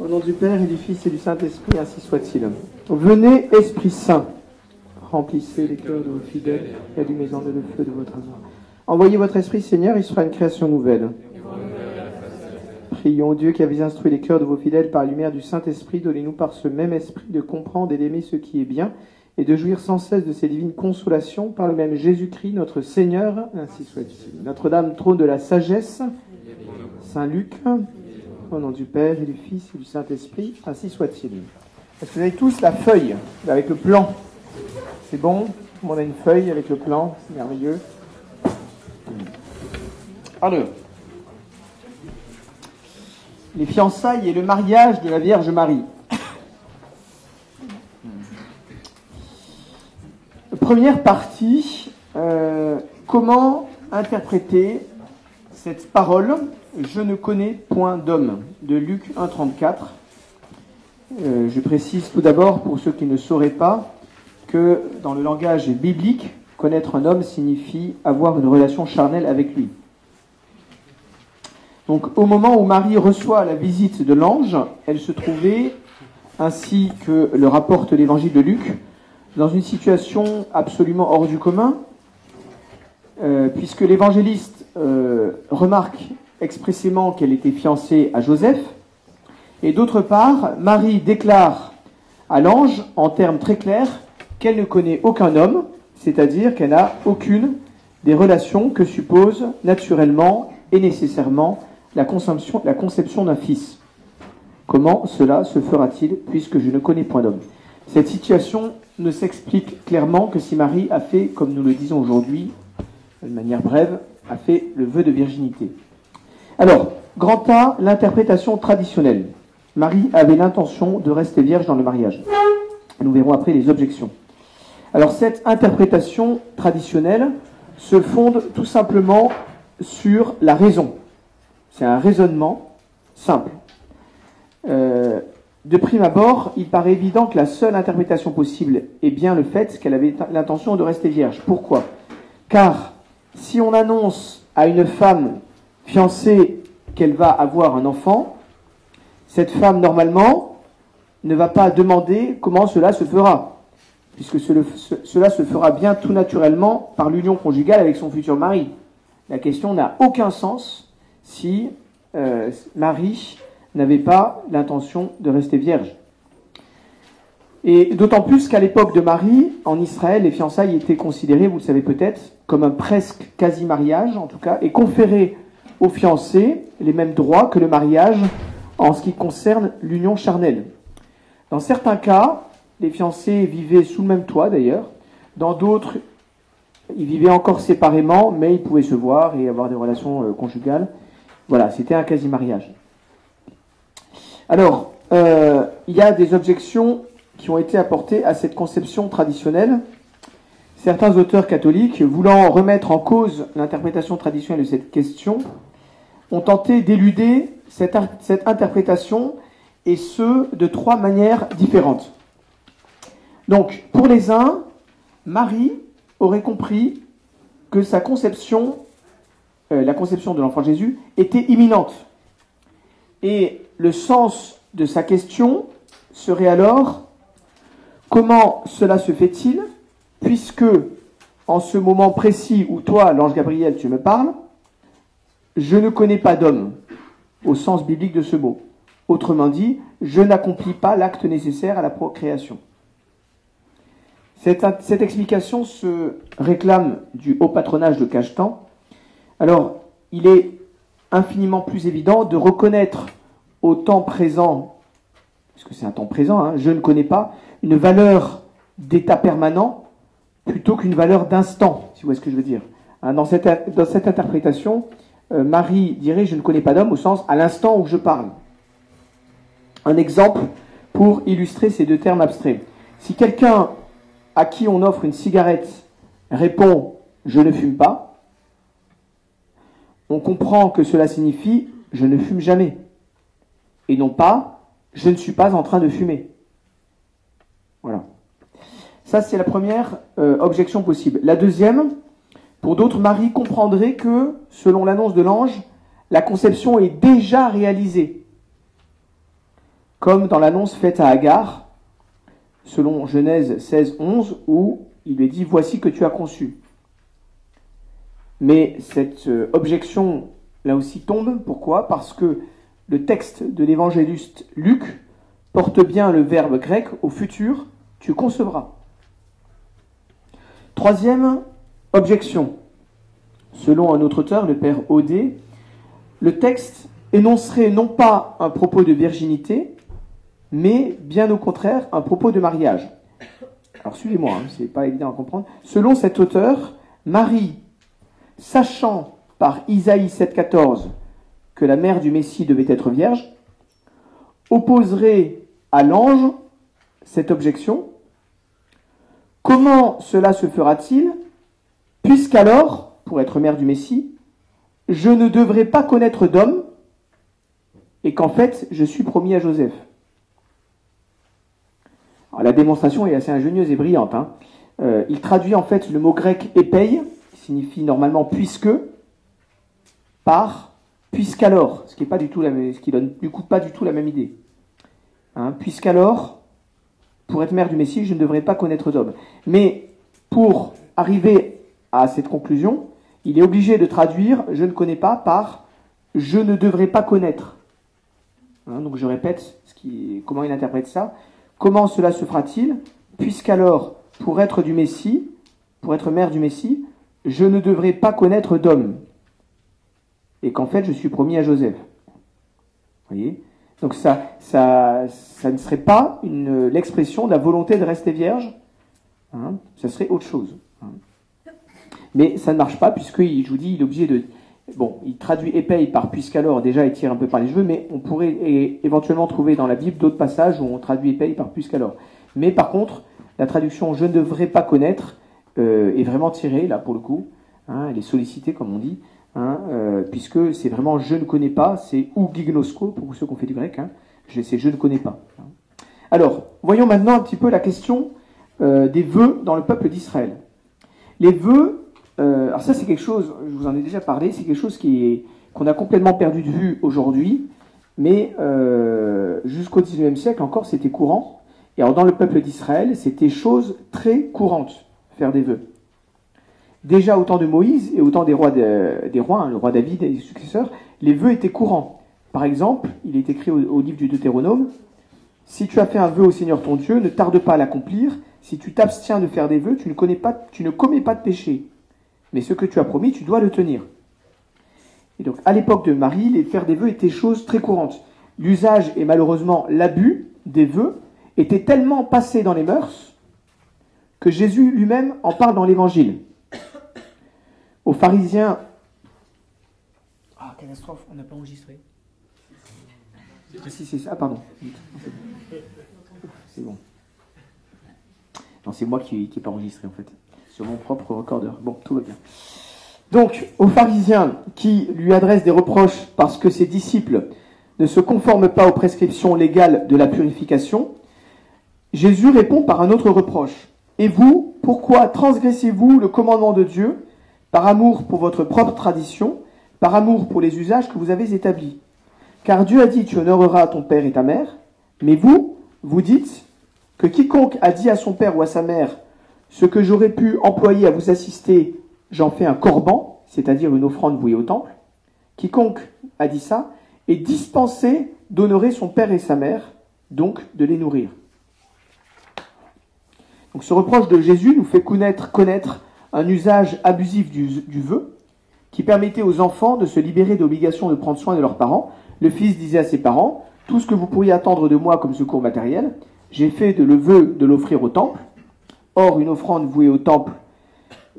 Au nom du Père et du Fils et du Saint-Esprit, ainsi soit-il. Venez, Esprit Saint, remplissez les cœurs de vos fidèles et allumez-en le feu de votre amour. Envoyez votre Esprit, Seigneur, il sera une création nouvelle. Prions Dieu qui avez instruit les cœurs de vos fidèles par la lumière du Saint-Esprit, donnez-nous par ce même Esprit de comprendre et d'aimer ce qui est bien et de jouir sans cesse de ces divines consolations par le même Jésus-Christ, notre Seigneur, ainsi soit-il. Notre-Dame, trône de la sagesse, Saint Luc, au nom du Père et du Fils et du Saint-Esprit, ainsi soit-il. Est-ce que vous avez tous la feuille avec le plan? C'est bon? Tout le monde a une feuille avec le plan, c'est merveilleux. Alors, les fiançailles et le mariage de la Vierge Marie. Première partie, euh, comment interpréter cette parole? Je ne connais point d'homme de Luc 1.34. Euh, je précise tout d'abord pour ceux qui ne sauraient pas que dans le langage biblique, connaître un homme signifie avoir une relation charnelle avec lui. Donc au moment où Marie reçoit la visite de l'ange, elle se trouvait, ainsi que le rapporte l'évangile de Luc, dans une situation absolument hors du commun, euh, puisque l'évangéliste euh, remarque expressément qu'elle était fiancée à Joseph, et d'autre part, Marie déclare à l'ange, en termes très clairs, qu'elle ne connaît aucun homme, c'est-à-dire qu'elle n'a aucune des relations que suppose naturellement et nécessairement la conception, d'un fils. Comment cela se fera-t-il puisque je ne connais point d'homme? Cette situation ne s'explique clairement que si Marie a fait, comme nous le disons aujourd'hui, de manière brève, a fait le vœu de virginité. Alors, grand A, l'interprétation traditionnelle. Marie avait l'intention de rester vierge dans le mariage. Nous verrons après les objections. Alors, cette interprétation traditionnelle se fonde tout simplement sur la raison. C'est un raisonnement simple. Euh, de prime abord, il paraît évident que la seule interprétation possible est bien le fait qu'elle avait l'intention de rester vierge. Pourquoi? Car si on annonce à une femme fiancée qu'elle va avoir un enfant, cette femme, normalement, ne va pas demander comment cela se fera, puisque cela se fera bien tout naturellement par l'union conjugale avec son futur mari. La question n'a aucun sens si euh, Marie n'avait pas l'intention de rester vierge. Et d'autant plus qu'à l'époque de Marie, en Israël, les fiançailles étaient considérées, vous le savez peut-être, comme un presque quasi-mariage, en tout cas, et conféraient aux fiancés les mêmes droits que le mariage en ce qui concerne l'union charnelle. Dans certains cas, les fiancés vivaient sous le même toit d'ailleurs. Dans d'autres, ils vivaient encore séparément, mais ils pouvaient se voir et avoir des relations euh, conjugales. Voilà, c'était un quasi-mariage. Alors, euh, il y a des objections qui ont été apportées à cette conception traditionnelle. Certains auteurs catholiques, voulant remettre en cause l'interprétation traditionnelle de cette question, ont tenté d'éluder cette, interprétation, et ce, de trois manières différentes. Donc, pour les uns, Marie aurait compris que sa conception, euh, la conception de l'enfant Jésus, était imminente. Et le sens de sa question serait alors comment cela se fait-il puisque en ce moment précis où toi, l'ange Gabriel, tu me parles, je ne connais pas d'homme au sens biblique de ce mot. Autrement dit, je n'accomplis pas l'acte nécessaire à la procréation. Cette, explication se réclame du haut patronage de Cachetan. Alors, il est infiniment plus évident de reconnaître au temps présent, puisque c'est un temps présent, hein, je ne connais pas, une valeur d'état permanent plutôt qu'une valeur d'instant, si vous voyez ce que je veux dire. Hein, dans cette interprétation, euh, Marie dirait je ne connais pas d'homme au sens à l'instant où je parle. Un exemple pour illustrer ces deux termes abstraits. Si quelqu'un à qui on offre une cigarette répond je ne fume pas, on comprend que cela signifie je ne fume jamais et non pas je ne suis pas en train de fumer. Voilà. Ça, c'est la première euh, objection possible. La deuxième, pour d'autres, Marie comprendrait que, selon l'annonce de l'ange, la conception est déjà réalisée. comme dans l'annonce faite à Agar, selon Genèse 16, 11, où il lui dit Voici que tu as conçu. Mais cette euh, objection, là aussi, tombe. Pourquoi? Parce que le texte de l'évangéliste Luc porte bien le verbe grec au futur tu concevras. Troisième objection. Selon un autre auteur, le père Odé, le texte énoncerait non pas un propos de virginité, mais bien au contraire un propos de mariage. Alors suivez-moi, hein, c'est pas évident à comprendre. Selon cet auteur, Marie, sachant par Isaïe 7,14 que la mère du Messie devait être vierge, opposerait à l'ange cette objection. Comment cela se fera-t-il? Puisqu'alors, pour être mère du Messie, je ne devrais pas connaître d'homme et qu'en fait, je suis promis à Joseph la démonstration est assez ingénieuse et brillante. Hein. Euh, il traduit en fait le mot grec épei, qui signifie normalement puisque, par puisqu'alors, ce qui n'est pas du tout donne du coup pas du tout la même idée. Hein, puisqu'alors, pour être mère du Messie, je ne devrais pas connaître d'homme. Mais pour arriver à cette conclusion, il est obligé de traduire je ne connais pas par je ne devrais pas connaître. Hein, donc je répète comment il interprète ça. Comment cela se fera-t-il Puisqu'alors, pour être du Messie, pour être mère du Messie, je ne devrais pas connaître d'homme. Et qu'en fait, je suis promis à Joseph. Vous voyez? Donc ça, ça, ça ne serait pas l'expression de la volonté de rester vierge. Hein ça serait autre chose. Mais ça ne marche pas, puisque, je vous dis, il est obligé de, Bon, il traduit épais par puisqu'alors, déjà il tire un peu par les cheveux, mais on pourrait éventuellement trouver dans la Bible d'autres passages où on traduit épais par puisqu'alors. Mais par contre, la traduction je ne devrais pas connaître euh, est vraiment tirée, là pour le coup, hein, elle est sollicitée comme on dit, hein, euh, puisque c'est vraiment je ne connais pas, c'est ou gignosco pour ceux qui ont fait du grec, hein, c'est je ne connais pas. Alors, voyons maintenant un petit peu la question euh, des vœux dans le peuple d'Israël. Les vœux euh, alors ça, c'est quelque chose, je vous en ai déjà parlé, c'est quelque chose qui qu'on a complètement perdu de vue aujourd'hui, mais euh, jusqu'au XIXe siècle encore, c'était courant. Et alors dans le peuple d'Israël, c'était chose très courante, faire des vœux. Déjà au temps de Moïse et au temps des rois, des rois hein, le roi David et ses successeurs, les vœux étaient courants. Par exemple, il est écrit au, au livre du Deutéronome, si tu as fait un vœu au Seigneur ton Dieu, ne tarde pas à l'accomplir. Si tu t'abstiens de faire des vœux, tu ne, connais pas, tu ne commets pas de péché mais ce que tu as promis, tu dois le tenir. Et donc, à l'époque de Marie, les faire des vœux étaient chose très courantes. L'usage et malheureusement l'abus des vœux étaient tellement passés dans les mœurs que Jésus lui-même en parle dans l'Évangile. Aux pharisiens. Ah, catastrophe, on n'a pas enregistré. Si, c'est ça, ah, pardon. C'est bon. Non, c'est moi qui n'ai pas enregistré en fait mon propre recordeur. Bon, tout va bien. Donc, aux pharisiens qui lui adressent des reproches parce que ses disciples ne se conforment pas aux prescriptions légales de la purification, Jésus répond par un autre reproche. Et vous, pourquoi transgressez-vous le commandement de Dieu par amour pour votre propre tradition, par amour pour les usages que vous avez établis? Car Dieu a dit, tu honoreras ton père et ta mère, mais vous, vous dites que quiconque a dit à son père ou à sa mère, ce que j'aurais pu employer à vous assister, j'en fais un corban, c'est-à-dire une offrande vouée au temple. Quiconque a dit ça est dispensé d'honorer son père et sa mère, donc de les nourrir. Donc ce reproche de Jésus nous fait connaître, un usage abusif du, du vœu qui permettait aux enfants de se libérer d'obligation de prendre soin de leurs parents. Le fils disait à ses parents, tout ce que vous pourriez attendre de moi comme secours matériel, j'ai fait de le vœu de l'offrir au temple, Or, une offrande vouée au temple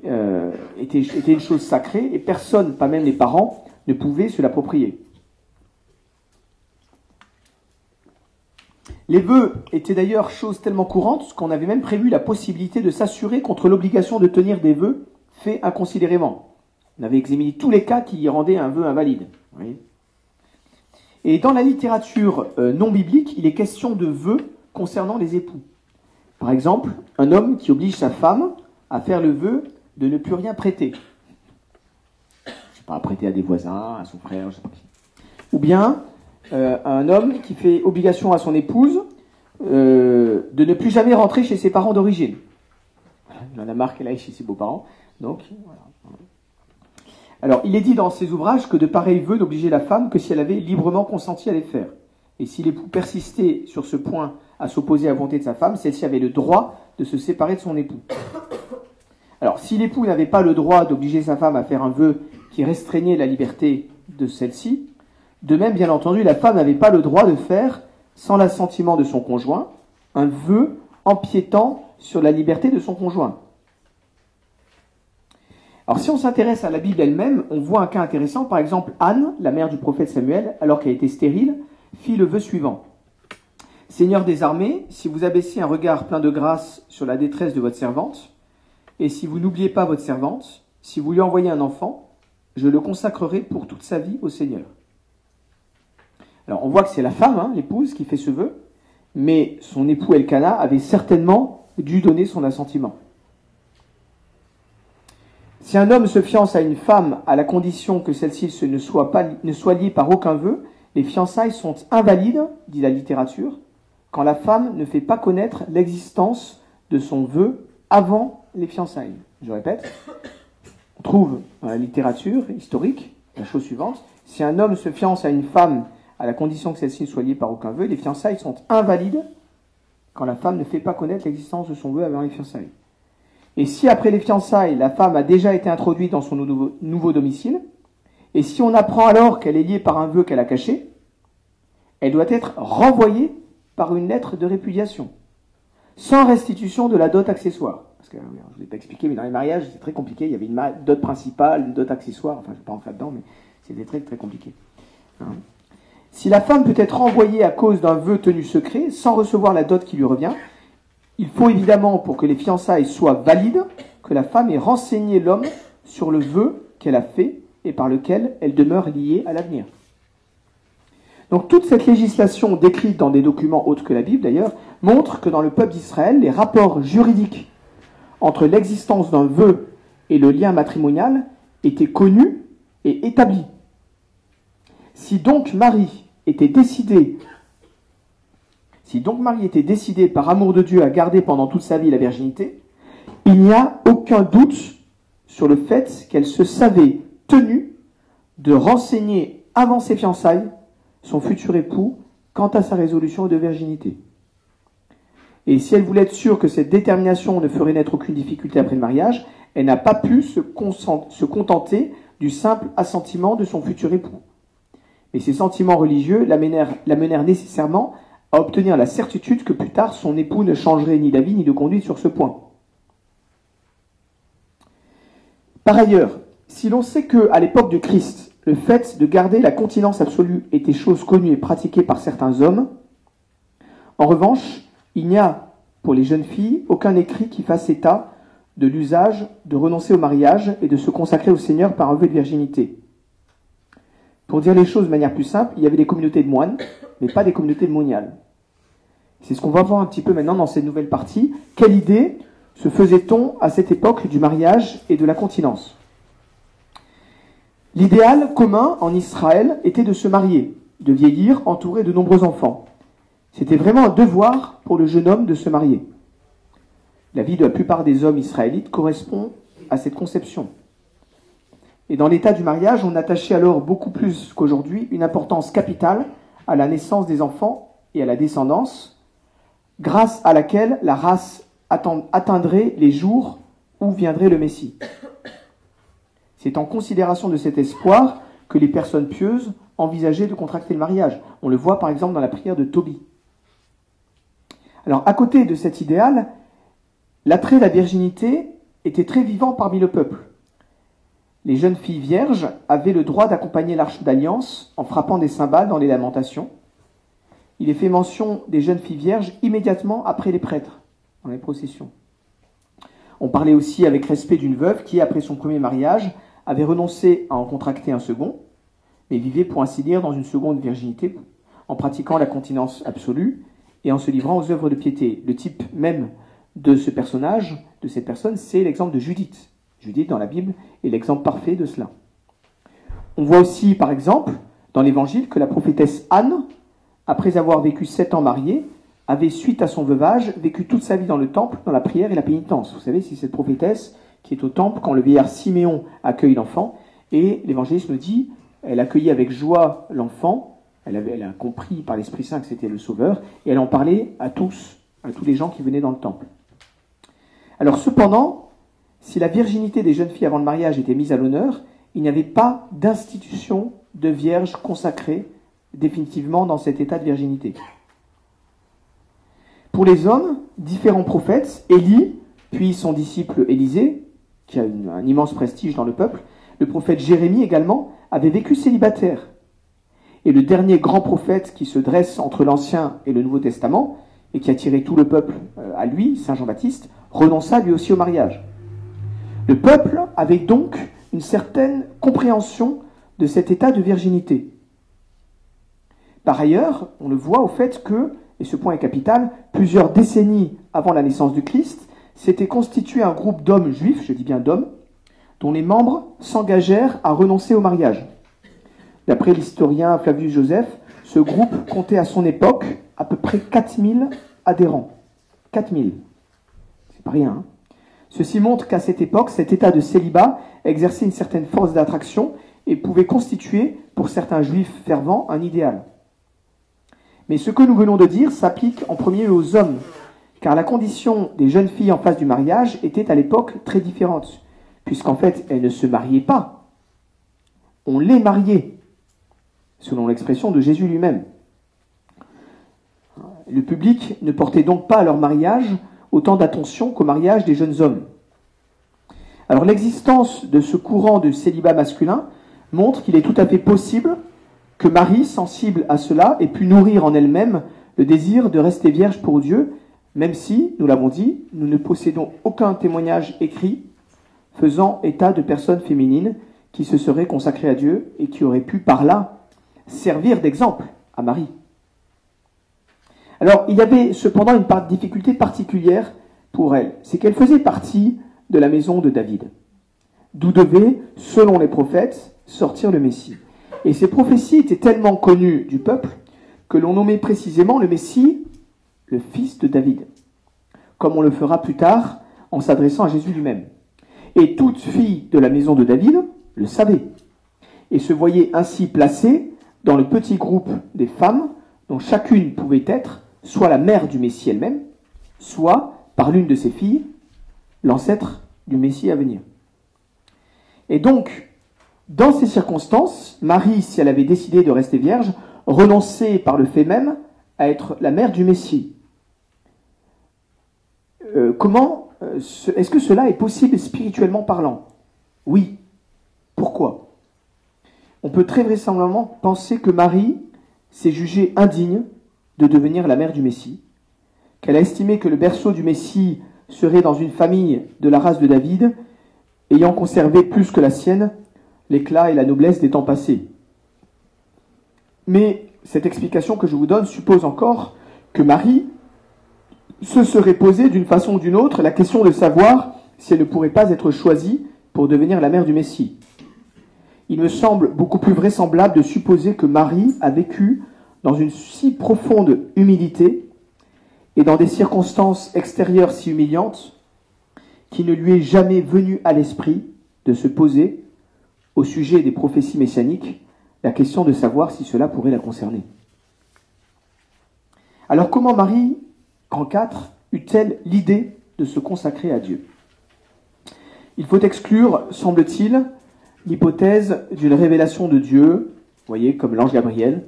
euh, était, une chose sacrée et personne, pas même les parents, ne pouvait se l'approprier. Les vœux étaient d'ailleurs chose tellement courante qu'on avait même prévu la possibilité de s'assurer contre l'obligation de tenir des vœux faits inconsidérément. On avait examiné tous les cas qui rendaient un vœu invalide. Et dans la littérature euh, non biblique, il est question de vœux concernant les époux. Par exemple, un homme qui oblige sa femme à faire le vœu de ne plus rien prêter. Je sais pas, à prêter à des voisins, à son frère, je sais pas. Ou bien euh, un homme qui fait obligation à son épouse euh, de ne plus jamais rentrer chez ses parents d'origine. Il en a marre qu'elle aille chez ses beaux-parents. Donc. Alors, il est dit dans ces ouvrages que de pareils vœux n'obligeaient la femme que si elle avait librement consenti à les faire. Et si l'époux persistait sur ce point à s'opposer à la volonté de sa femme, celle-ci avait le droit de se séparer de son époux. Alors, si l'époux n'avait pas le droit d'obliger sa femme à faire un vœu qui restreignait la liberté de celle-ci, de même, bien entendu, la femme n'avait pas le droit de faire, sans l'assentiment de son conjoint, un vœu empiétant sur la liberté de son conjoint. Alors si on s'intéresse à la Bible elle-même, on voit un cas intéressant. Par exemple, Anne, la mère du prophète Samuel, alors qu'elle était stérile, fit le vœu suivant. Seigneur des armées, si vous abaissez un regard plein de grâce sur la détresse de votre servante, et si vous n'oubliez pas votre servante, si vous lui envoyez un enfant, je le consacrerai pour toute sa vie au Seigneur. Alors on voit que c'est la femme, hein, l'épouse, qui fait ce vœu, mais son époux Elkanah avait certainement dû donner son assentiment. Si un homme se fiance à une femme à la condition que celle-ci ne soit liée par aucun vœu, les fiançailles sont invalides, dit la littérature, quand la femme ne fait pas connaître l'existence de son vœu avant les fiançailles. Je répète, on trouve dans la littérature historique la chose suivante. Si un homme se fiance à une femme à la condition que celle-ci ne soit liée par aucun vœu, les fiançailles sont invalides quand la femme ne fait pas connaître l'existence de son vœu avant les fiançailles. Et si après les fiançailles, la femme a déjà été introduite dans son nouveau, domicile, et si on apprend alors qu'elle est liée par un vœu qu'elle a caché, elle doit être renvoyée par une lettre de répudiation, sans restitution de la dot accessoire. Parce que je ne vous ai pas expliqué, mais dans les mariages, c'est très compliqué. Il y avait une dot principale, une dot accessoire. Enfin, je ne vais pas rentrer dedans, mais c'était très, très compliqué. Hein. si la femme peut être renvoyée à cause d'un vœu tenu secret, sans recevoir la dot qui lui revient, il faut évidemment, pour que les fiançailles soient valides, que la femme ait renseigné l'homme sur le vœu qu'elle a fait et par lequel elle demeure liée à l'avenir. Donc toute cette législation décrite dans des documents autres que la Bible d'ailleurs montre que dans le peuple d'Israël, les rapports juridiques entre l'existence d'un vœu et le lien matrimonial étaient connus et établis. Si donc Marie était décidée si donc Marie était décidée par amour de Dieu à garder pendant toute sa vie la virginité, il n'y a aucun doute sur le fait qu'elle se savait tenue de renseigner avant ses fiançailles son futur époux quant à sa résolution de virginité. Et si elle voulait être sûre que cette détermination ne ferait naître aucune difficulté après le mariage, elle n'a pas pu se, contenter du simple assentiment de son futur époux. Et ces sentiments religieux l'amenèrent nécessairement à obtenir la certitude que plus tard son époux ne changerait ni d'avis ni de conduite sur ce point. Par ailleurs, si l'on sait que, à l'époque de Christ, le fait de garder la continence absolue était chose connue et pratiquée par certains hommes, en revanche, il n'y a, pour les jeunes filles, aucun écrit qui fasse état de l'usage de renoncer au mariage et de se consacrer au Seigneur par un vœu de virginité. Pour dire les choses de manière plus simple, il y avait des communautés de moines, mais pas des communautés moniales. C'est ce qu'on va voir un petit peu maintenant dans cette nouvelle partie. Quelle idée se faisait-on à cette époque du mariage et de la continence? L'idéal commun en Israël était de se marier, de vieillir entouré de nombreux enfants. C'était vraiment un devoir pour le jeune homme de se marier. La vie de la plupart des hommes israélites correspond à cette conception. Et dans l'état du mariage, on attachait alors beaucoup plus qu'aujourd'hui une importance capitale à la naissance des enfants et à la descendance, grâce à laquelle la race atteindrait les jours où viendrait le Messie. C'est en considération de cet espoir que les personnes pieuses envisageaient de contracter le mariage. On le voit par exemple dans la prière de Tobie. Alors, à côté de cet idéal, l'attrait de la virginité était très vivant parmi le peuple. Les jeunes filles vierges avaient le droit d'accompagner l'arche d'alliance en frappant des cymbales dans les lamentations. Il est fait mention des jeunes filles vierges immédiatement après les prêtres, dans les processions. On parlait aussi avec respect d'une veuve qui, après son premier mariage, avait renoncé à en contracter un second, mais vivait pour ainsi dire dans une seconde virginité, en pratiquant la continence absolue et en se livrant aux œuvres de piété. Le type même de ce personnage, de cette personne, c'est l'exemple de Judith, Judith dans la Bible est l'exemple parfait de cela. On voit aussi, par exemple, dans l'évangile que la prophétesse Anne, après avoir vécu sept ans mariée, avait, suite à son veuvage, vécu toute sa vie dans le temple, dans la prière et la pénitence. Vous savez, c'est cette prophétesse qui est au temple quand le vieillard Siméon accueille l'enfant, et l'évangéliste nous dit, elle accueillit avec joie l'enfant, elle, elle a compris par l'Esprit Saint que c'était le Sauveur, et elle en parlait à tous, à tous les gens qui venaient dans le temple. Alors cependant, si la virginité des jeunes filles avant le mariage était mise à l'honneur, il n'y avait pas d'institution de vierge consacrée définitivement dans cet état de virginité. Pour les hommes, différents prophètes, Élie, puis son disciple Élisée, qui a un immense prestige dans le peuple, le prophète Jérémie également, avait vécu célibataire. Et le dernier grand prophète qui se dresse entre l'Ancien et le Nouveau Testament, et qui a tiré tout le peuple euh, à lui, Saint Jean-Baptiste, renonça lui aussi au mariage. Le peuple avait donc une certaine compréhension de cet état de virginité. Par ailleurs, on le voit au fait que, et ce point est capital, plusieurs décennies avant la naissance du Christ, s'était constitué un groupe d'hommes juifs, je dis bien d'hommes, dont les membres s'engagèrent à renoncer au mariage. D'après l'historien Flavius Joseph, ce groupe comptait à son époque à peu près 4000 adhérents. 4000. C'est pas rien. Hein. Ceci montre qu'à cette époque, cet état de célibat exerçait une certaine force d'attraction et pouvait constituer, pour certains juifs fervents, un idéal. Mais ce que nous venons de dire s'applique en premier aux hommes, car la condition des jeunes filles en face du mariage était à l'époque très différente, puisqu'en fait elles ne se mariaient pas. On les mariait, selon l'expression de Jésus lui-même. Le public ne portait donc pas à leur mariage autant d'attention qu'au mariage des jeunes hommes. Alors l'existence de ce courant de célibat masculin montre qu'il est tout à fait possible que Marie, sensible à cela, ait pu nourrir en elle-même le désir de rester vierge pour Dieu, même si, nous l'avons dit, nous ne possédons aucun témoignage écrit faisant état de personnes féminines qui se seraient consacrées à Dieu et qui auraient pu par là servir d'exemple à Marie. Alors, il y avait cependant une difficulté particulière pour elle, c'est qu'elle faisait partie de la maison de David, d'où devait, selon les prophètes, sortir le Messie. Et ces prophéties étaient tellement connues du peuple que l'on nommait précisément le Messie le fils de David, comme on le fera plus tard en s'adressant à Jésus lui-même. Et toute fille de la maison de David le savait, et se voyait ainsi placée dans le petit groupe des femmes dont chacune pouvait être soit la mère du Messie elle-même, soit, par l'une de ses filles, l'ancêtre du Messie à venir. Et donc, dans ces circonstances, Marie, si elle avait décidé de rester vierge, renonçait par le fait même à être la mère du Messie. Euh, comment euh, est-ce que cela est possible spirituellement parlant? Oui. Pourquoi? On peut très vraisemblablement penser que Marie s'est jugée indigne de devenir la mère du Messie, qu'elle a estimé que le berceau du Messie serait dans une famille de la race de David, ayant conservé plus que la sienne l'éclat et la noblesse des temps passés. Mais cette explication que je vous donne suppose encore que Marie se serait posée d'une façon ou d'une autre la question de savoir si elle ne pourrait pas être choisie pour devenir la mère du Messie. Il me semble beaucoup plus vraisemblable de supposer que Marie a vécu dans une si profonde humilité et dans des circonstances extérieures si humiliantes qu'il ne lui est jamais venu à l'esprit de se poser au sujet des prophéties messianiques la question de savoir si cela pourrait la concerner. Alors comment Marie, en 4, eut-elle l'idée de se consacrer à Dieu? Il faut exclure, semble-t-il, l'hypothèse d'une révélation de Dieu, voyez, comme l'ange Gabriel,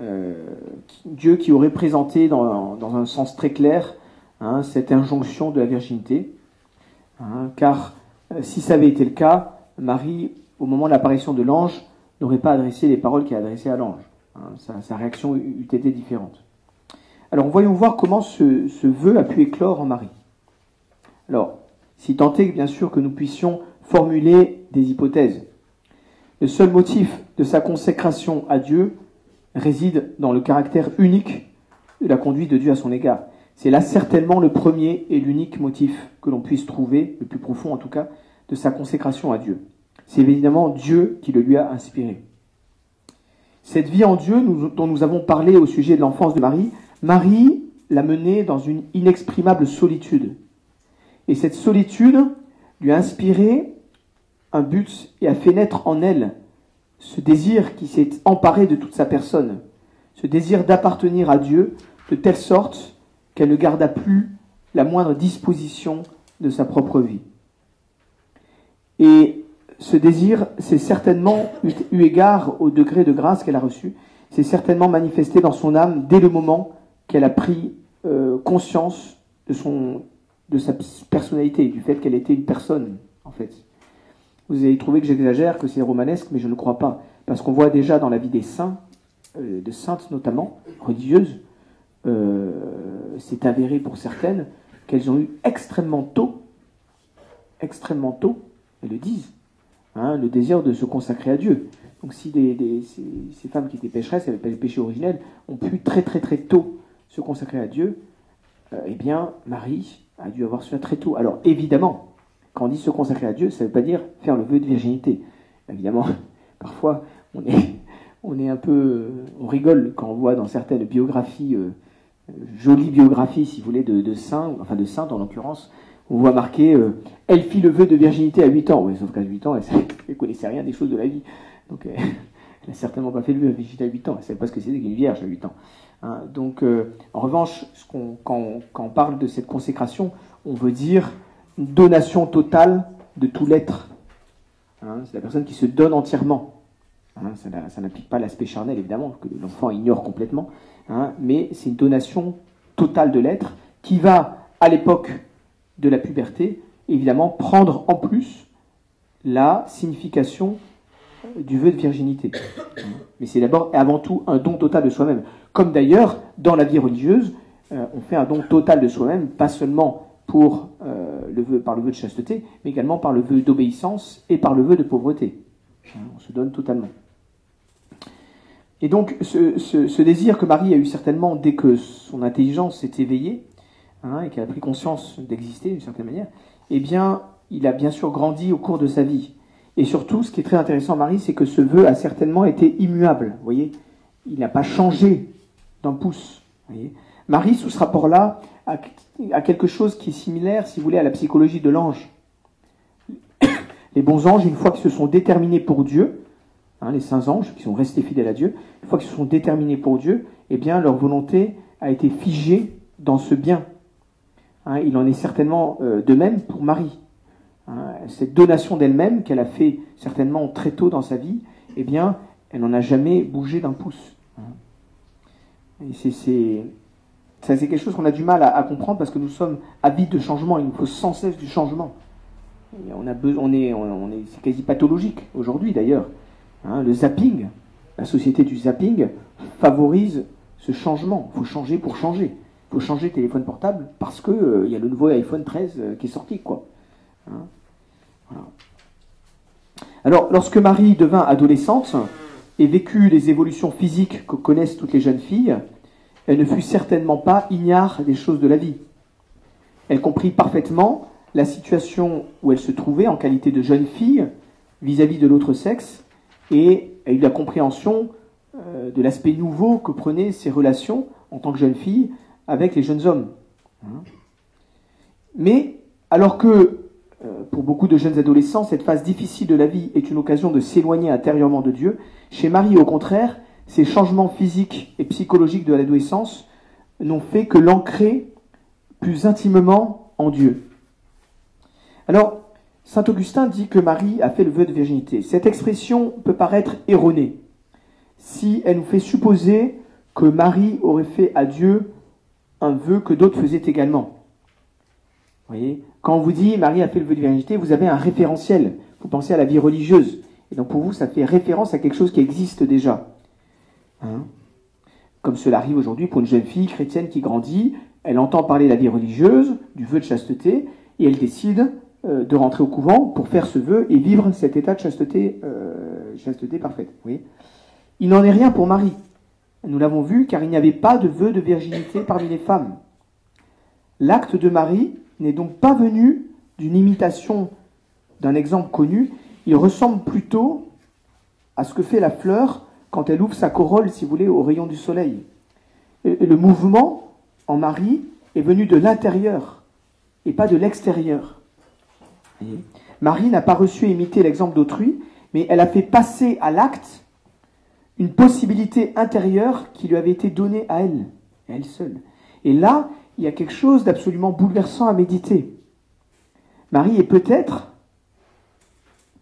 euh, Dieu qui aurait présenté dans, un sens très clair hein, cette injonction de la virginité, hein, car euh, si ça avait été le cas, Marie au moment de l'apparition de l'ange, n'aurait pas adressé les paroles qu'il a adressées à l'ange. Hein, sa, réaction eût été différente. Alors voyons voir comment ce, vœu a pu éclore en Marie. Alors, si tant est bien sûr que nous puissions formuler des hypothèses, le seul motif de sa consécration à Dieu réside dans le caractère unique de la conduite de Dieu à son égard. C'est là certainement le premier et l'unique motif que l'on puisse trouver, le plus profond en tout cas, de sa consécration à Dieu. C'est évidemment Dieu qui le lui a inspiré. Cette vie en Dieu dont nous avons parlé au sujet de l'enfance de Marie, Marie l'a menée dans une inexprimable solitude. Et cette solitude lui a inspiré un but et a fait naître en elle ce désir qui s'est emparé de toute sa personne, ce désir d'appartenir à Dieu de telle sorte qu'elle ne garda plus la moindre disposition de sa propre vie. Et ce désir, c'est certainement, eu égard au degré de grâce qu'elle a reçu, c'est certainement manifesté dans son âme dès le moment qu'elle a pris euh, conscience de, son, de sa personnalité, du fait qu'elle était une personne, en fait. Vous avez trouvé que j'exagère, que c'est romanesque, mais je ne crois pas. Parce qu'on voit déjà dans la vie des saints, euh, de saintes notamment, religieuses, euh, c'est avéré pour certaines qu'elles ont eu extrêmement tôt, extrêmement tôt, elles le disent, hein, le désir de se consacrer à Dieu. Donc si ces, ces femmes qui étaient pécheresses, qui n'avaient pas le péché originel, ont pu très très très tôt se consacrer à Dieu, euh, eh bien Marie a dû avoir cela très tôt. Alors évidemment, quand on dit se consacrer à Dieu, ça ne veut pas dire faire le vœu de virginité. Évidemment, parfois on est, un peu, on rigole quand on voit dans certaines biographies, euh, euh, jolies biographies si vous voulez, de, saints, enfin de saintes en l'occurrence, on voit marqué euh, elle fit le vœu de virginité à 8 ans. Oui, sauf qu'à 8 ans, elle ne connaissait rien des choses de la vie. Donc euh, elle n'a certainement pas fait le vœu de virginité à 8 ans. Elle ne savait pas ce que c'était qu'une vierge à 8 ans. Hein, donc euh, en revanche, quand, on, parle de cette consécration, on veut dire une donation totale de tout l'être. Hein, c'est la personne qui se donne entièrement. Hein, ça n'implique pas l'aspect charnel, évidemment, que l'enfant ignore complètement. mais c'est une donation totale de l'être qui va, à l'époque de la puberté, évidemment, prendre en plus la signification du vœu de virginité. Mais c'est d'abord et avant tout un don total de soi-même. Comme d'ailleurs, dans la vie religieuse, euh, on fait un don total de soi-même, pas seulement pour, euh, le vœu, par le vœu de chasteté, mais également par le vœu d'obéissance et par le vœu de pauvreté. Hein, On se donne totalement. Et donc, ce, désir que Marie a eu certainement dès que son intelligence s'est éveillée, hein, et qu'elle a pris conscience d'exister d'une certaine manière, eh bien, il a bien sûr grandi au cours de sa vie. Et surtout, ce qui est très intéressant, Marie, c'est que ce vœu a certainement été immuable. Vous voyez, il n'a pas changé d'un pouce. Marie, sous ce rapport-là, a, a quelque chose qui est similaire, si vous voulez, à la psychologie de l'ange. Les bons anges, une fois qu'ils se sont déterminés pour Dieu, hein, les saints anges qui sont restés fidèles à Dieu, une fois qu'ils se sont déterminés pour Dieu, eh bien, leur volonté a été figée dans ce bien. Hein, il en est certainement euh, de même pour Marie. Hein, cette donation d'elle-même qu'elle a fait certainement très tôt dans sa vie, eh bien, elle n'en a jamais bougé d'un pouce. C'est, quelque chose qu'on a du mal à, comprendre parce que nous sommes avides de changement. Il nous faut sans cesse du changement. On est, c'est quasi pathologique aujourd'hui d'ailleurs. Hein, le zapping, la société du zapping favorise ce changement. Il faut changer pour changer. Il faut changer de téléphone portable parce que euh, il y a le nouveau iPhone 13 euh, qui est sorti. Hein. Alors, lorsque Marie devint adolescente et vécut les évolutions physiques que connaissent toutes les jeunes filles, elle ne fut certainement pas ignare des choses de la vie. Elle comprit parfaitement la situation où elle se trouvait en qualité de jeune fille vis-à-vis de l'autre sexe et a eu la compréhension euh, de l'aspect nouveau que prenaient ses relations en tant que jeune fille avec les jeunes hommes. Hein. Mais alors que pour beaucoup de jeunes adolescents, cette phase difficile de la vie est une occasion de s'éloigner intérieurement de Dieu, chez Marie, au contraire, ces changements physiques et psychologiques de l'adolescence n'ont fait que l'ancrer plus intimement en Dieu. Alors, Saint Augustin dit que Marie a fait le vœu de virginité. Cette expression peut paraître erronée si elle nous fait supposer que Marie aurait fait à Dieu un vœu que d'autres faisaient également. Vous voyez Quand on vous dit Marie a fait le vœu de virginité, vous avez un référentiel. Vous pensez à la vie religieuse. Et donc pour vous, ça fait référence à quelque chose qui existe déjà. Hein? Comme cela arrive aujourd'hui pour une jeune fille chrétienne qui grandit, elle entend parler de la vie religieuse, du vœu de chasteté, et elle décide euh, de rentrer au couvent pour faire ce vœu et vivre cet état de chasteté, euh, parfaite. Il n'en est rien pour Marie. Nous l'avons vu, car il n'y avait pas de vœu de virginité parmi les femmes. L'acte de Marie n'est donc pas venu d'une imitation d'un exemple connu, il ressemble plutôt à ce que fait la fleur quand elle ouvre sa corolle, si vous voulez, au rayon du soleil. Et le mouvement en Marie est venu de l'intérieur et pas de l'extérieur. Marie n'a pas reçu et imité l'exemple d'autrui, mais elle a fait passer à l'acte une possibilité intérieure qui lui avait été donnée à elle, à elle seule. Et là, il y a quelque chose d'absolument bouleversant à méditer. Marie est peut-être,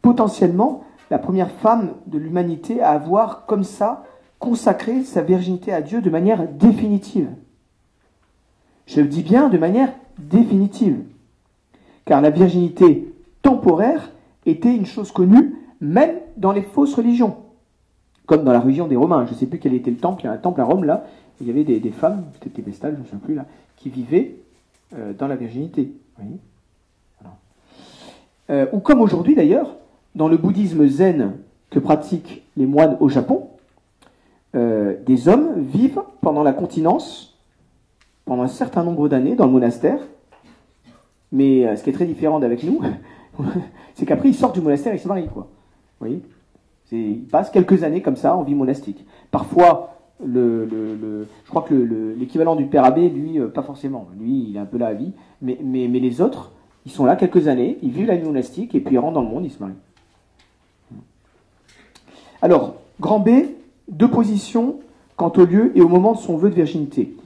potentiellement, la première femme de l'humanité à avoir comme ça consacré sa virginité à Dieu de manière définitive. Je le dis bien de manière définitive. Car la virginité temporaire était une chose connue même dans les fausses religions. Comme dans la religion des Romains. Je ne sais plus quel était le temple. Il y a un temple à Rome là. Il y avait des, femmes, peut-être des vestales, je ne sais plus là, qui vivaient euh, dans la virginité. Euh, ou comme aujourd'hui d'ailleurs, dans le bouddhisme zen que pratiquent les moines au Japon, euh, des hommes vivent pendant la continence, pendant un certain nombre d'années dans le monastère, mais ce qui est très différent d'avec nous, c'est qu'après ils sortent du monastère et ils se marient. Quoi. Ils passent quelques années comme ça en vie monastique. Parfois, je crois que l'équivalent du père abbé, lui, pas forcément. Lui, il est un peu là à vie. Mais, mais, mais les autres, ils sont là quelques années, ils vivent la vie monastique, et puis ils rentrent dans le monde, ils se marient. Alors, grand B, deux positions quant au lieu et au moment de son vœu de virginité.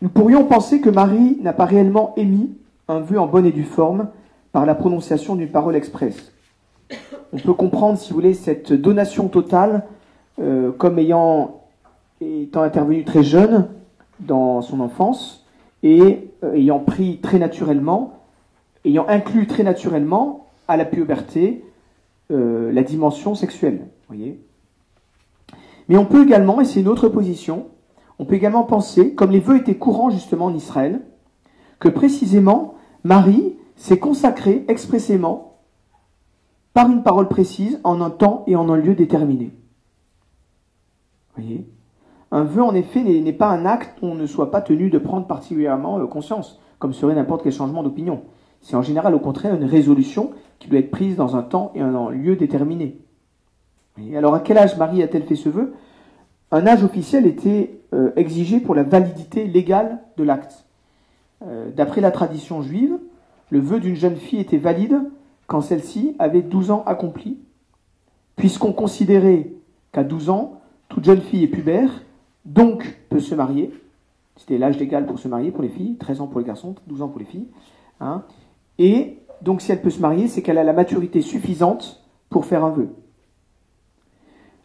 Nous pourrions penser que Marie n'a pas réellement émis un vœu en bonne et due forme par la prononciation d'une parole expresse. On peut comprendre, si vous voulez, cette donation totale euh, comme ayant étant intervenue très jeune dans son enfance, et euh, ayant pris très naturellement, ayant inclus très naturellement à la puberté euh, la dimension sexuelle. Voyez Mais on peut également, et c'est une autre position, on peut également penser, comme les vœux étaient courants justement en Israël, que précisément Marie s'est consacrée expressément par une parole précise en un temps et en un lieu déterminé. Un vœu, en effet, n'est pas un acte dont on ne soit pas tenu de prendre particulièrement euh, conscience, comme serait n'importe quel changement d'opinion. C'est en général, au contraire, une résolution qui doit être prise dans un temps et un lieu déterminé. Alors, à quel âge Marie a-t-elle fait ce vœu? Un âge officiel était euh, exigé pour la validité légale de l'acte. Euh, d'après la tradition juive, le vœu d'une jeune fille était valide quand celle-ci avait 12 ans accomplis, puisqu'on considérait qu'à 12 ans, toute jeune fille est pubère donc peut se marier. C'était l'âge légal pour se marier pour les filles, 13 ans pour les garçons, 12 ans pour les filles. Hein. Et donc si elle peut se marier, c'est qu'elle a la maturité suffisante pour faire un vœu.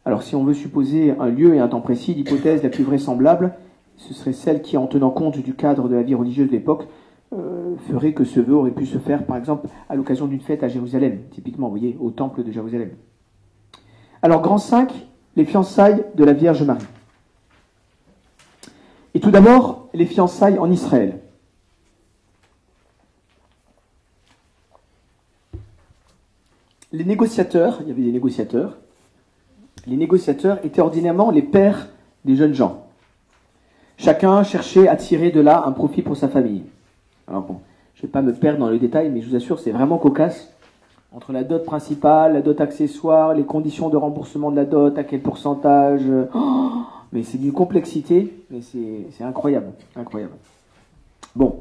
Alors si on veut supposer un lieu et un temps précis, l'hypothèse la plus vraisemblable, ce serait celle qui, en tenant compte du cadre de la vie religieuse de l'époque, euh, ferait que ce vœu aurait pu se faire, par exemple, à l'occasion d'une fête à Jérusalem, typiquement, vous voyez, au temple de Jérusalem. Alors, grand 5, les fiançailles de la Vierge Marie. Et tout d'abord, les fiançailles en Israël. Les négociateurs, il y avait des négociateurs, les négociateurs étaient ordinairement les pères des jeunes gens. Chacun cherchait à tirer de là un profit pour sa famille. Alors bon, je ne vais pas me perdre dans le détail, mais je vous assure, c'est vraiment cocasse. Entre la dot principale, la dot accessoire, les conditions de remboursement de la dot, à quel pourcentage. Oh mais c'est d'une complexité, mais c'est incroyable, incroyable. Bon.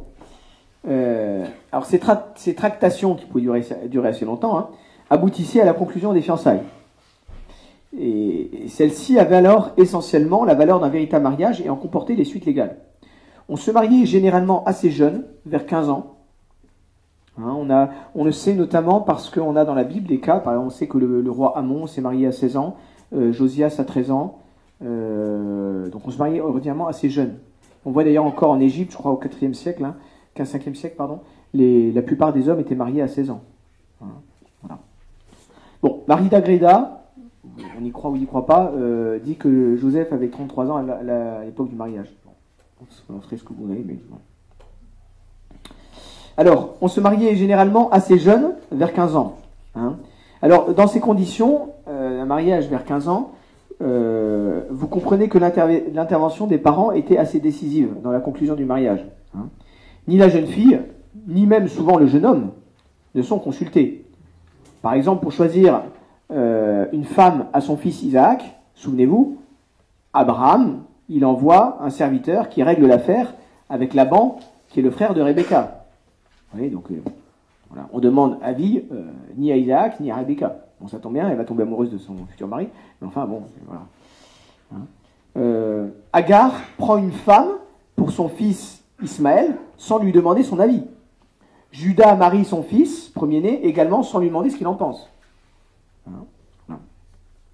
Euh, alors ces, tractations, qui pouvaient durer, assez longtemps, hein, aboutissaient à la conclusion des fiançailles. Et, celle-ci avait alors essentiellement la valeur d'un véritable mariage et en comportait les suites légales. On se mariait généralement assez jeune, vers 15 ans. Hein, on, le sait notamment parce qu'on a dans la Bible des cas, par exemple on sait que le, roi Amon s'est marié à 16 ans, euh, Josias à 13 ans, euh, donc on se mariait ordinairement assez jeune. On voit d'ailleurs encore en Égypte, je crois au 4e siècle, hein, 15e siècle, pardon, la plupart des hommes étaient mariés à 16 ans. Bon, Marie d'Agreda, on y croit ou on n'y croit pas, euh, dit que Joseph avait 33 ans à l'époque du mariage. Bon, on ferait ce que vous voulez, mais Alors, on se mariait généralement assez jeune, vers 15 ans. Hein. Alors, dans ces conditions, euh, un mariage vers 15 ans, euh, vous comprenez que l'intervention des parents était assez décisive dans la conclusion du mariage. Hein. Ni la jeune fille, ni même souvent le jeune homme ne sont consultés. Par exemple, pour choisir euh, une femme à son fils Isaac, Souvenez-vous, Abraham, il envoie un serviteur qui règle l'affaire avec Laban, qui est le frère de Rebecca. Voyez, donc, euh, voilà. On demande avis euh, ni à Isaac, ni à Rebecca. Bon, ça tombe bien, elle va tomber amoureuse de son futur mari, mais enfin, bon, voilà. Hein. Euh, Agar prend une femme pour son fils Ismaël sans lui demander son avis. Judas marie son fils, premier-né, également sans lui demander ce qu'il en pense. Hein.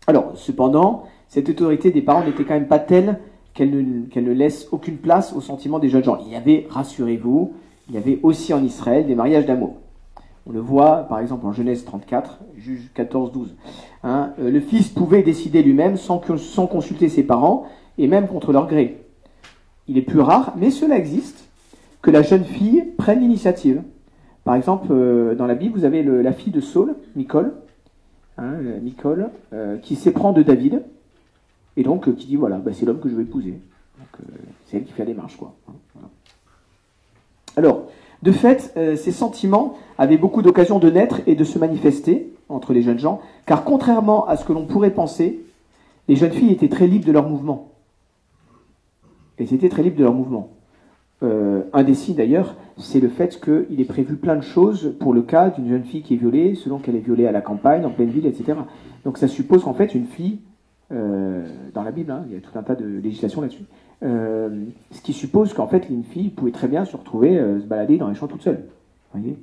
Alors, cependant, cette autorité des parents n'était quand même pas telle qu'elle ne, ne, laisse aucune place au sentiment des jeunes gens. Il y avait, rassurez-vous, il y avait aussi en Israël des mariages d'amour. On le voit par exemple en Genèse 34, juge 14-12. Hein, euh, le fils pouvait décider lui-même sans, sans consulter ses parents et même contre leur gré. Il est plus rare, mais cela existe, que la jeune fille prenne l'initiative. Par exemple, euh, dans la Bible, vous avez la fille de Saul, Nicole, hein, euh, qui s'éprend de David, et donc qui dit voilà, bah, c'est l'homme que je vais épouser. c'est elle qui fait la démarche, quoi. Alors, de fait, euh, ces sentiments avaient beaucoup d'occasions de naître et de se manifester entre les jeunes gens, car contrairement à ce que l'on pourrait penser, les jeunes filles étaient très libres de leurs mouvements. Elles étaient très libres de leurs mouvements. Euh, un des signes d'ailleurs, c'est le fait qu'il est prévu plein de choses pour le cas d'une jeune fille qui est violée, selon qu'elle est violée à la campagne, en pleine ville, etc. Donc ça suppose qu'en fait une fille, euh, dans la Bible, hein, il y a tout un tas de législations là-dessus, euh, ce qui suppose qu'en fait, une fille pouvait très bien se retrouver euh, se balader dans les champs toute seule. Voyez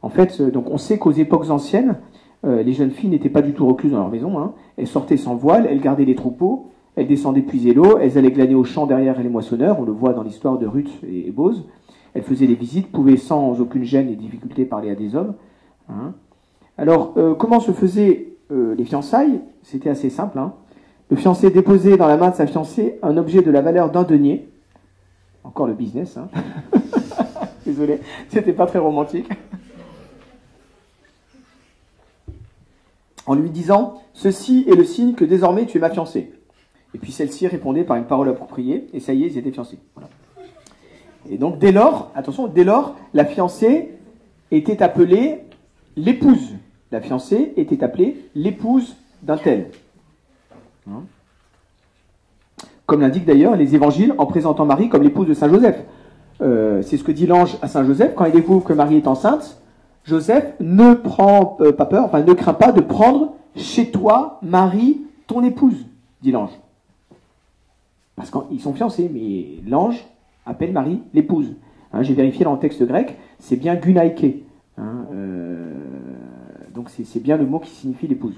en fait, euh, donc on sait qu'aux époques anciennes, les jeunes filles n'étaient pas du tout recluses dans leur maison. Hein. Elles sortaient sans voile, elles gardaient les troupeaux, elles descendaient puiser l'eau, elles allaient glaner au champ derrière les moissonneurs. On le voit dans l'histoire de Ruth et, Bose. Elles faisaient des visites, pouvaient sans aucune gêne et difficulté parler à des hommes. Hein. Alors, comment se faisaient les fiançailles? C'était assez simple. Hein. Le fiancé déposait dans la main de sa fiancée un objet de la valeur d'un denier. Encore le business, hein. Désolé, c'était pas très romantique. En lui disant Ceci est le signe que désormais tu es ma fiancée. Et puis celle-ci répondait par une parole appropriée, et ça y est, ils étaient fiancés. Et donc dès lors, attention, dès lors, la fiancée était appelée l'épouse. La fiancée était appelée l'épouse d'un tel. Hein comme l'indiquent d'ailleurs les évangiles en présentant Marie comme l'épouse de Saint Joseph. Euh, c'est ce que dit l'ange à Saint Joseph quand il découvre que Marie est enceinte. Joseph ne prend euh, pas peur, enfin ne craint pas de prendre chez toi Marie, ton épouse, dit l'ange. Parce qu'ils sont fiancés, mais l'ange appelle Marie l'épouse. Hein, j'ai vérifié dans le texte grec, c'est bien gunaike. Hein, euh, donc c'est bien le mot qui signifie l'épouse.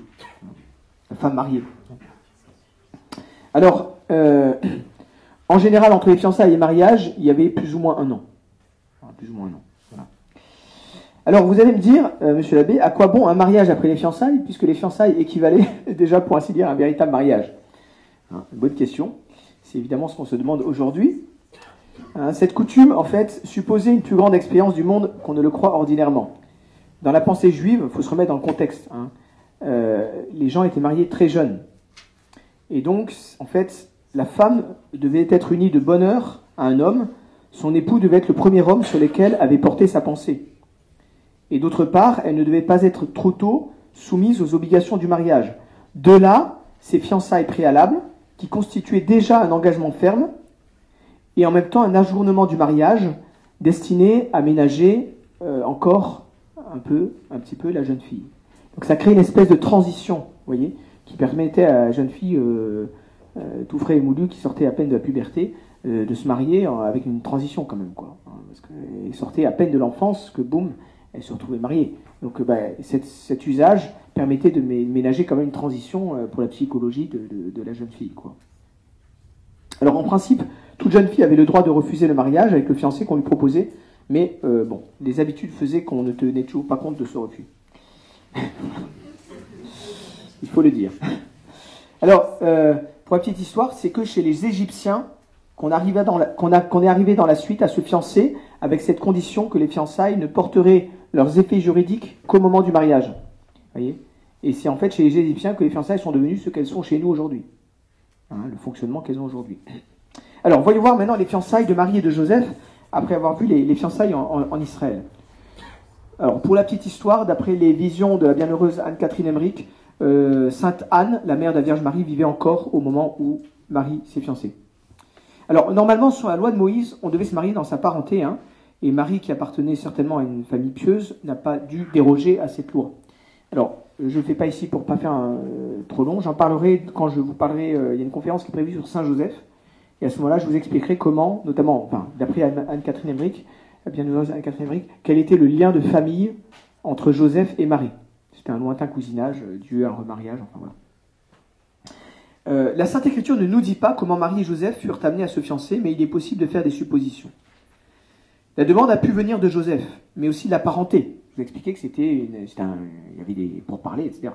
La femme mariée. Alors, euh, en général, entre les fiançailles et mariage, il y avait plus ou moins un an. plus ou moins un an. Alors, vous allez me dire, euh, monsieur l'abbé, à quoi bon un mariage après les fiançailles, puisque les fiançailles équivalaient déjà, pour ainsi dire, à un véritable mariage? Hein, Bonne question. C'est évidemment ce qu'on se demande aujourd'hui. Hein, cette coutume, en fait, supposait une plus grande expérience du monde qu'on ne le croit ordinairement. Dans la pensée juive, il faut se remettre dans le contexte. Hein. Euh, les gens étaient mariés très jeunes. Et donc, en fait, la femme devait être unie de bonheur à un homme. Son époux devait être le premier homme sur lequel avait porté sa pensée. Et d'autre part, elle ne devait pas être trop tôt soumise aux obligations du mariage. De là, ces fiançailles préalables, qui constituaient déjà un engagement ferme, et en même temps un ajournement du mariage destiné à ménager euh, encore un peu, un petit peu la jeune fille. Donc ça crée une espèce de transition, vous voyez, qui permettait à la jeune fille euh, euh, tout frais et moulu qui sortait à peine de la puberté euh, de se marier avec une transition quand même quoi. Hein, parce qu'elle sortait à peine de l'enfance que boum, elle se retrouvait mariée. Donc bah, cet usage permettait de ménager quand même une transition pour la psychologie de, la jeune fille quoi. Alors en principe, toute jeune fille avait le droit de refuser le mariage avec le fiancé qu'on lui proposait, mais bon, les habitudes faisaient qu'on ne tenait toujours pas compte de ce refus. il faut le dire. Alors, euh, pour la petite histoire, c'est que chez les Égyptiens, qu'on est arrivé dans la suite à se fiancer avec cette condition que les fiançailles ne porteraient leurs effets juridiques qu'au moment du mariage. Voyez? Et c'est en fait chez les Égyptiens que les fiançailles sont devenues ce qu'elles sont chez nous aujourd'hui. Hein, le fonctionnement qu'elles ont aujourd'hui. Alors, voyons voir maintenant les fiançailles de Marie et de Joseph, après avoir vu les, fiançailles en, Israël. Alors, pour la petite histoire, d'après les visions de la bienheureuse Anne-Catherine Emmerich, euh, Sainte Anne, la mère de la Vierge Marie, vivait encore au moment où Marie s'est fiancée. Alors, normalement, sur la loi de Moïse, on devait se marier dans sa parenté, hein, et Marie, qui appartenait certainement à une famille pieuse, n'a pas dû déroger à cette loi. Alors, je ne fais pas ici pour pas faire euh, trop long, j'en parlerai quand je vous parlerai, euh, il y a une conférence qui est prévue sur Saint Joseph, et à ce moment-là, je vous expliquerai comment, notamment, d'après Anne-Catherine Emmerich, bien Anne-Catherine quel était le lien de famille entre Joseph et Marie. Un lointain cousinage, euh, dû à un remariage, enfin voilà. Euh, la Sainte Écriture ne nous dit pas comment Marie et Joseph furent amenés à se fiancer, mais il est possible de faire des suppositions. La demande a pu venir de Joseph, mais aussi de la parenté. Je vous expliqué que c'était, il y avait des pourparlers, etc.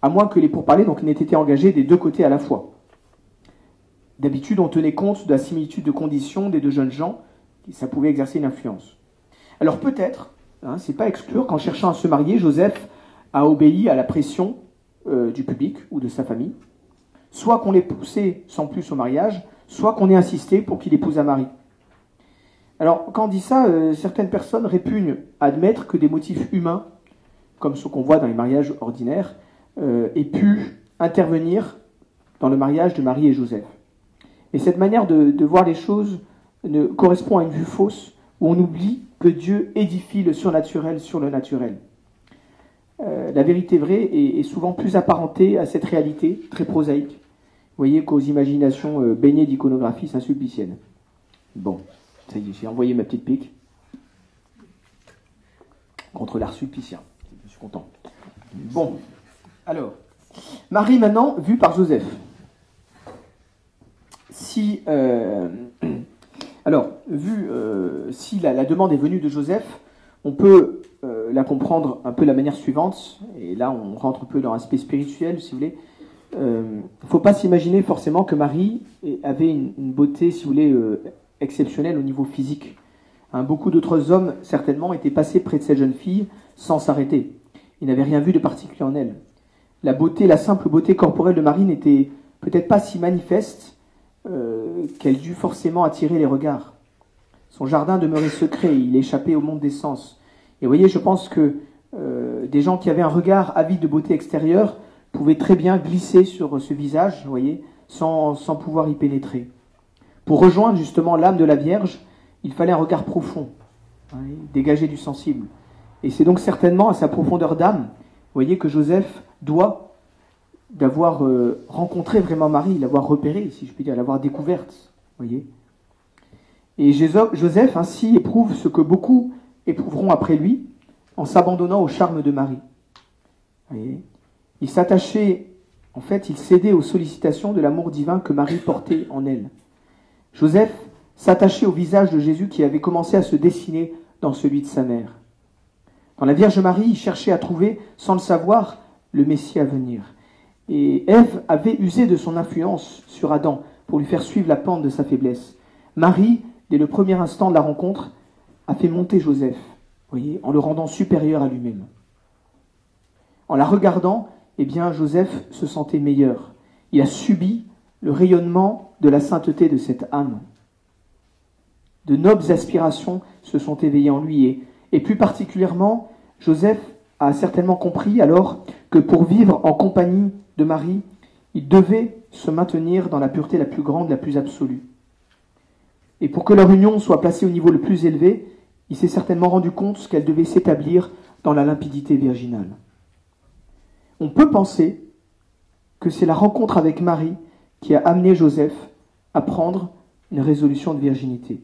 À moins que les pourparlers n'aient été engagés des deux côtés à la fois. D'habitude, on tenait compte de la similitude de conditions des deux jeunes gens, ça pouvait exercer une influence. Alors peut-être, hein, c'est pas exclure qu'en cherchant à se marier, Joseph a obéi à la pression euh, du public ou de sa famille, soit qu'on l'ait poussé sans plus au mariage, soit qu'on ait insisté pour qu'il épouse à Marie. Alors, quand on dit ça, euh, certaines personnes répugnent à admettre que des motifs humains, comme ceux qu'on voit dans les mariages ordinaires, euh, aient pu intervenir dans le mariage de Marie et Joseph. Et cette manière de, de voir les choses ne correspond à une vue fausse où on oublie que Dieu édifie le surnaturel sur le naturel. Euh, la vérité vraie est, souvent plus apparentée à cette réalité très prosaïque, vous voyez, qu'aux imaginations euh, baignées d'iconographie saint-sulpicienne. Bon, ça y est, j'ai envoyé ma petite pique contre l'art sulpicien. Je suis content. Bon, alors, Marie maintenant, vue par Joseph. Si, euh, alors, vu, si la, demande est venue de Joseph, on peut euh, la comprendre un peu de la manière suivante, et là on rentre un peu dans l'aspect spirituel, si vous voulez. Il euh, ne faut pas s'imaginer forcément que Marie avait une, beauté, si vous voulez, euh, exceptionnelle au niveau physique. Hein, beaucoup d'autres hommes, certainement, étaient passés près de cette jeune fille sans s'arrêter. Ils n'avaient rien vu de particulier en elle. La beauté, la simple beauté corporelle de Marie n'était peut-être pas si manifeste qu'elle dut forcément attirer les regards. Son jardin demeurait secret, il échappait au monde des sens. Et vous voyez, je pense que euh, des gens qui avaient un regard avide de beauté extérieure pouvaient très bien glisser sur ce visage, vous voyez, sans, sans pouvoir y pénétrer. Pour rejoindre justement l'âme de la Vierge, il fallait un regard profond, hein, dégagé du sensible. Et c'est donc certainement à sa profondeur d'âme, vous voyez, que Joseph doit d'avoir euh, rencontré vraiment Marie, l'avoir repérée, si je puis dire, l'avoir découverte, voyez. Et Joseph ainsi éprouve ce que beaucoup éprouveront après lui en s'abandonnant au charme de Marie. Il s'attachait, en fait, il cédait aux sollicitations de l'amour divin que Marie portait en elle. Joseph s'attachait au visage de Jésus qui avait commencé à se dessiner dans celui de sa mère. Dans la Vierge Marie, il cherchait à trouver, sans le savoir, le Messie à venir. Et Ève avait usé de son influence sur Adam pour lui faire suivre la pente de sa faiblesse. Marie, dès le premier instant de la rencontre, a fait monter Joseph, voyez, en le rendant supérieur à lui-même. En la regardant, eh bien, Joseph se sentait meilleur. Il a subi le rayonnement de la sainteté de cette âme. De nobles aspirations se sont éveillées en lui et, et plus particulièrement, Joseph a certainement compris alors que pour vivre en compagnie de Marie, il devait se maintenir dans la pureté la plus grande, la plus absolue. Et pour que leur union soit placée au niveau le plus élevé, il s'est certainement rendu compte qu'elle devait s'établir dans la limpidité virginale. On peut penser que c'est la rencontre avec Marie qui a amené Joseph à prendre une résolution de virginité.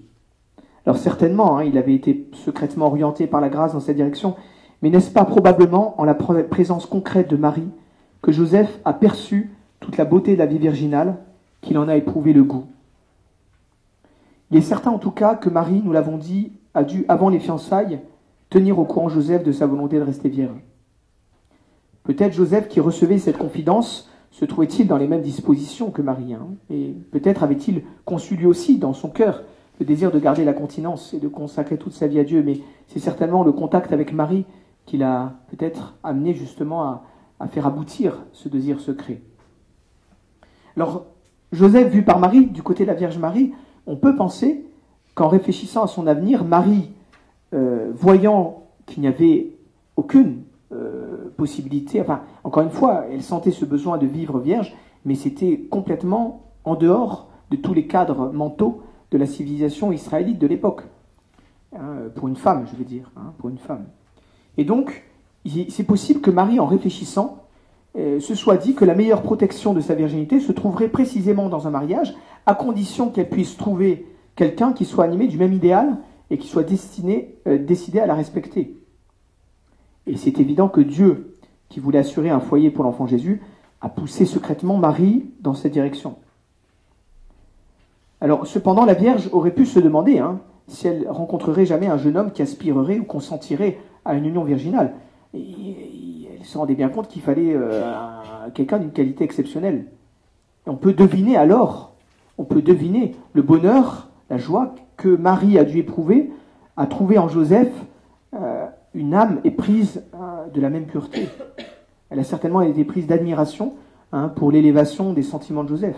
Alors certainement, hein, il avait été secrètement orienté par la grâce dans cette direction, mais n'est-ce pas probablement en la présence concrète de Marie que Joseph a perçu toute la beauté de la vie virginale, qu'il en a éprouvé le goût? Il est certain en tout cas que Marie, nous l'avons dit, a dû, avant les fiançailles, tenir au courant Joseph de sa volonté de rester vierge. Peut-être Joseph, qui recevait cette confidence, se trouvait-il dans les mêmes dispositions que Marie, hein, et peut-être avait-il conçu lui aussi dans son cœur le désir de garder la continence et de consacrer toute sa vie à Dieu, mais c'est certainement le contact avec Marie qui l'a peut-être amené justement à, à faire aboutir ce désir secret. Alors, Joseph, vu par Marie, du côté de la Vierge Marie, on peut penser qu'en réfléchissant à son avenir, Marie, euh, voyant qu'il n'y avait aucune euh, possibilité, enfin, encore une fois, elle sentait ce besoin de vivre vierge, mais c'était complètement en dehors de tous les cadres mentaux de la civilisation israélite de l'époque. Hein, pour une femme, je veux dire, hein, pour une femme. Et donc, c'est possible que Marie, en réfléchissant, euh, se soit dit que la meilleure protection de sa virginité se trouverait précisément dans un mariage, à condition qu'elle puisse trouver quelqu'un qui soit animé du même idéal et qui soit destiné, euh, décidé à la respecter. Et c'est évident que Dieu, qui voulait assurer un foyer pour l'enfant Jésus, a poussé secrètement Marie dans cette direction. Alors, cependant, la Vierge aurait pu se demander hein, si elle rencontrerait jamais un jeune homme qui aspirerait ou consentirait à une union virginale. Et elle se rendait bien compte qu'il fallait euh, quelqu'un d'une qualité exceptionnelle. On peut deviner alors, on peut deviner le bonheur, la joie que Marie a dû éprouver à trouver en Joseph euh, une âme éprise euh, de la même pureté. Elle a certainement été prise d'admiration hein, pour l'élévation des sentiments de Joseph.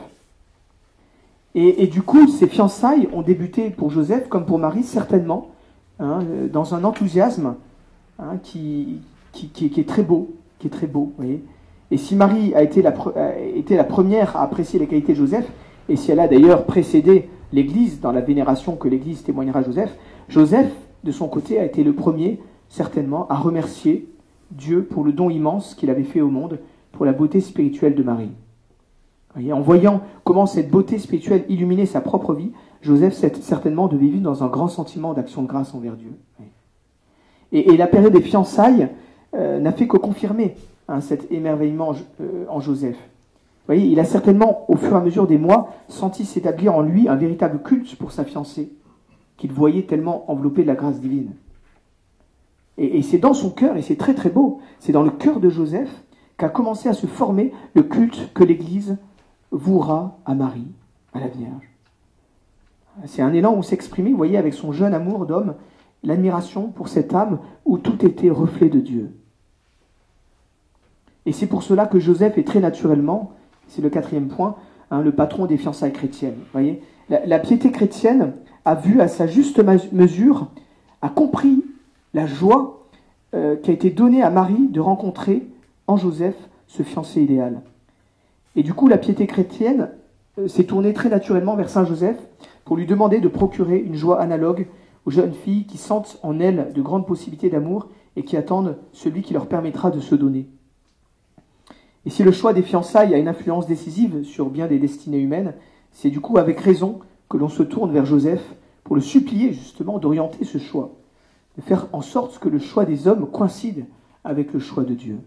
Et, du coup, ces fiançailles ont débuté pour Joseph, comme pour Marie, certainement, hein, dans un enthousiasme hein, qui, est très beau, qui et si Marie a été la première à apprécier les qualités de Joseph, et si elle a d'ailleurs précédé l'Église dans la vénération que l'Église témoignera à Joseph, Joseph, de son côté, a été le premier, certainement, à remercier Dieu pour le don immense qu'il avait fait au monde, pour la beauté spirituelle de Marie en voyant comment cette beauté spirituelle illuminait sa propre vie, Joseph certainement devait vivre dans un grand sentiment d'action de grâce envers Dieu. Et, la période des fiançailles euh, n'a fait que confirmer hein, cet émerveillement euh, en Joseph. Voyez, il a certainement, au fur et à mesure des mois, senti s'établir en lui un véritable culte pour sa fiancée, qu'il voyait tellement enveloppé de la grâce divine. Et, et c'est dans son cœur, et c'est très très beau, c'est dans le cœur de Joseph qu'a commencé à se former le culte que l'Église vouera à Marie, à la Vierge. C'est un élan où s'exprimait, vous voyez, avec son jeune amour d'homme, l'admiration pour cette âme où tout était reflet de Dieu. Et c'est pour cela que Joseph est très naturellement, c'est le quatrième point, hein, le patron des fiançailles chrétiennes. la, piété chrétienne a vu à sa juste mesure, a compris la joie euh, qui a été donnée à Marie de rencontrer en Joseph ce fiancé idéal. Et du coup, la piété chrétienne euh, s'est tournée très naturellement vers Saint Joseph pour lui demander de procurer une joie analogue aux jeunes filles qui sentent en elles de grandes possibilités d'amour et qui attendent celui qui leur permettra de se donner. Et si le choix des fiançailles a une influence décisive sur bien des destinées humaines, c'est du coup avec raison que l'on se tourne vers Joseph pour le supplier justement d'orienter ce choix, de faire en sorte que le choix des hommes coïncide avec le choix de Dieu.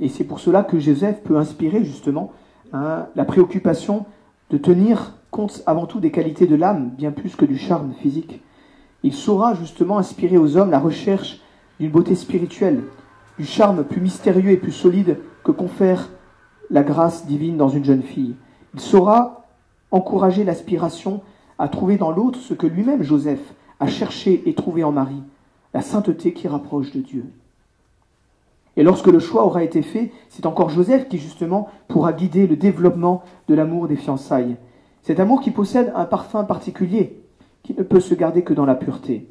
Et c'est pour cela que Joseph peut inspirer justement hein, la préoccupation de tenir compte avant tout des qualités de l'âme, bien plus que du charme physique. Il saura justement inspirer aux hommes la recherche d'une beauté spirituelle, du charme plus mystérieux et plus solide que confère la grâce divine dans une jeune fille. Il saura encourager l'aspiration à trouver dans l'autre ce que lui-même Joseph a cherché et trouvé en Marie, la sainteté qui rapproche de Dieu. Et lorsque le choix aura été fait, c'est encore Joseph qui justement pourra guider le développement de l'amour des fiançailles. Cet amour qui possède un parfum particulier, qui ne peut se garder que dans la pureté.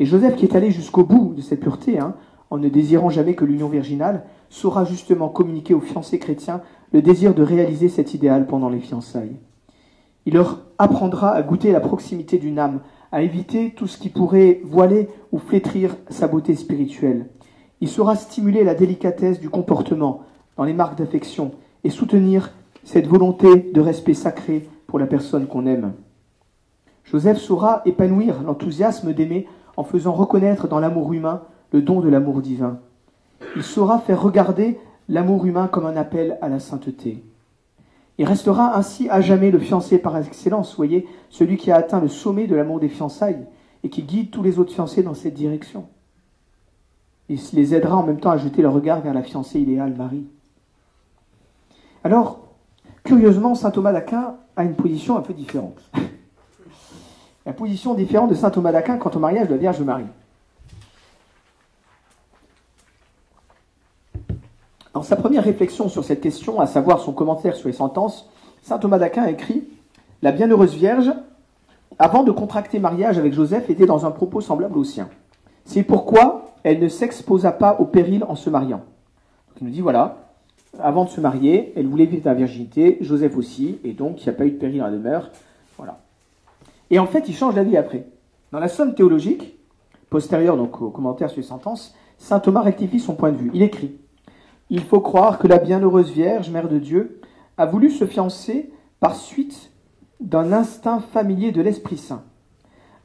Et Joseph qui est allé jusqu'au bout de cette pureté, hein, en ne désirant jamais que l'union virginale, saura justement communiquer aux fiancés chrétiens le désir de réaliser cet idéal pendant les fiançailles. Il leur apprendra à goûter la proximité d'une âme, à éviter tout ce qui pourrait voiler ou flétrir sa beauté spirituelle. Il saura stimuler la délicatesse du comportement dans les marques d'affection et soutenir cette volonté de respect sacré pour la personne qu'on aime. Joseph saura épanouir l'enthousiasme d'aimer en faisant reconnaître dans l'amour humain le don de l'amour divin. Il saura faire regarder l'amour humain comme un appel à la sainteté. Il restera ainsi à jamais le fiancé par excellence, voyez, celui qui a atteint le sommet de l'amour des fiançailles et qui guide tous les autres fiancés dans cette direction. Il les aidera en même temps à jeter leur regard vers la fiancée idéale, Marie. Alors, curieusement, saint Thomas d'Aquin a une position un peu différente. La position différente de saint Thomas d'Aquin quant au mariage de la Vierge Marie. Dans sa première réflexion sur cette question, à savoir son commentaire sur les sentences, saint Thomas d'Aquin écrit La bienheureuse Vierge, avant de contracter mariage avec Joseph, était dans un propos semblable au sien. C'est pourquoi elle ne s'exposa pas au péril en se mariant. Il nous dit, voilà, avant de se marier, elle voulait vivre la virginité, Joseph aussi, et donc il n'y a pas eu de péril à la demeure. Voilà. Et en fait, il change d'avis après. Dans la somme théologique, postérieure donc au commentaire sur les sentences, saint Thomas rectifie son point de vue. Il écrit Il faut croire que la bienheureuse Vierge, Mère de Dieu, a voulu se fiancer par suite d'un instinct familier de l'Esprit Saint,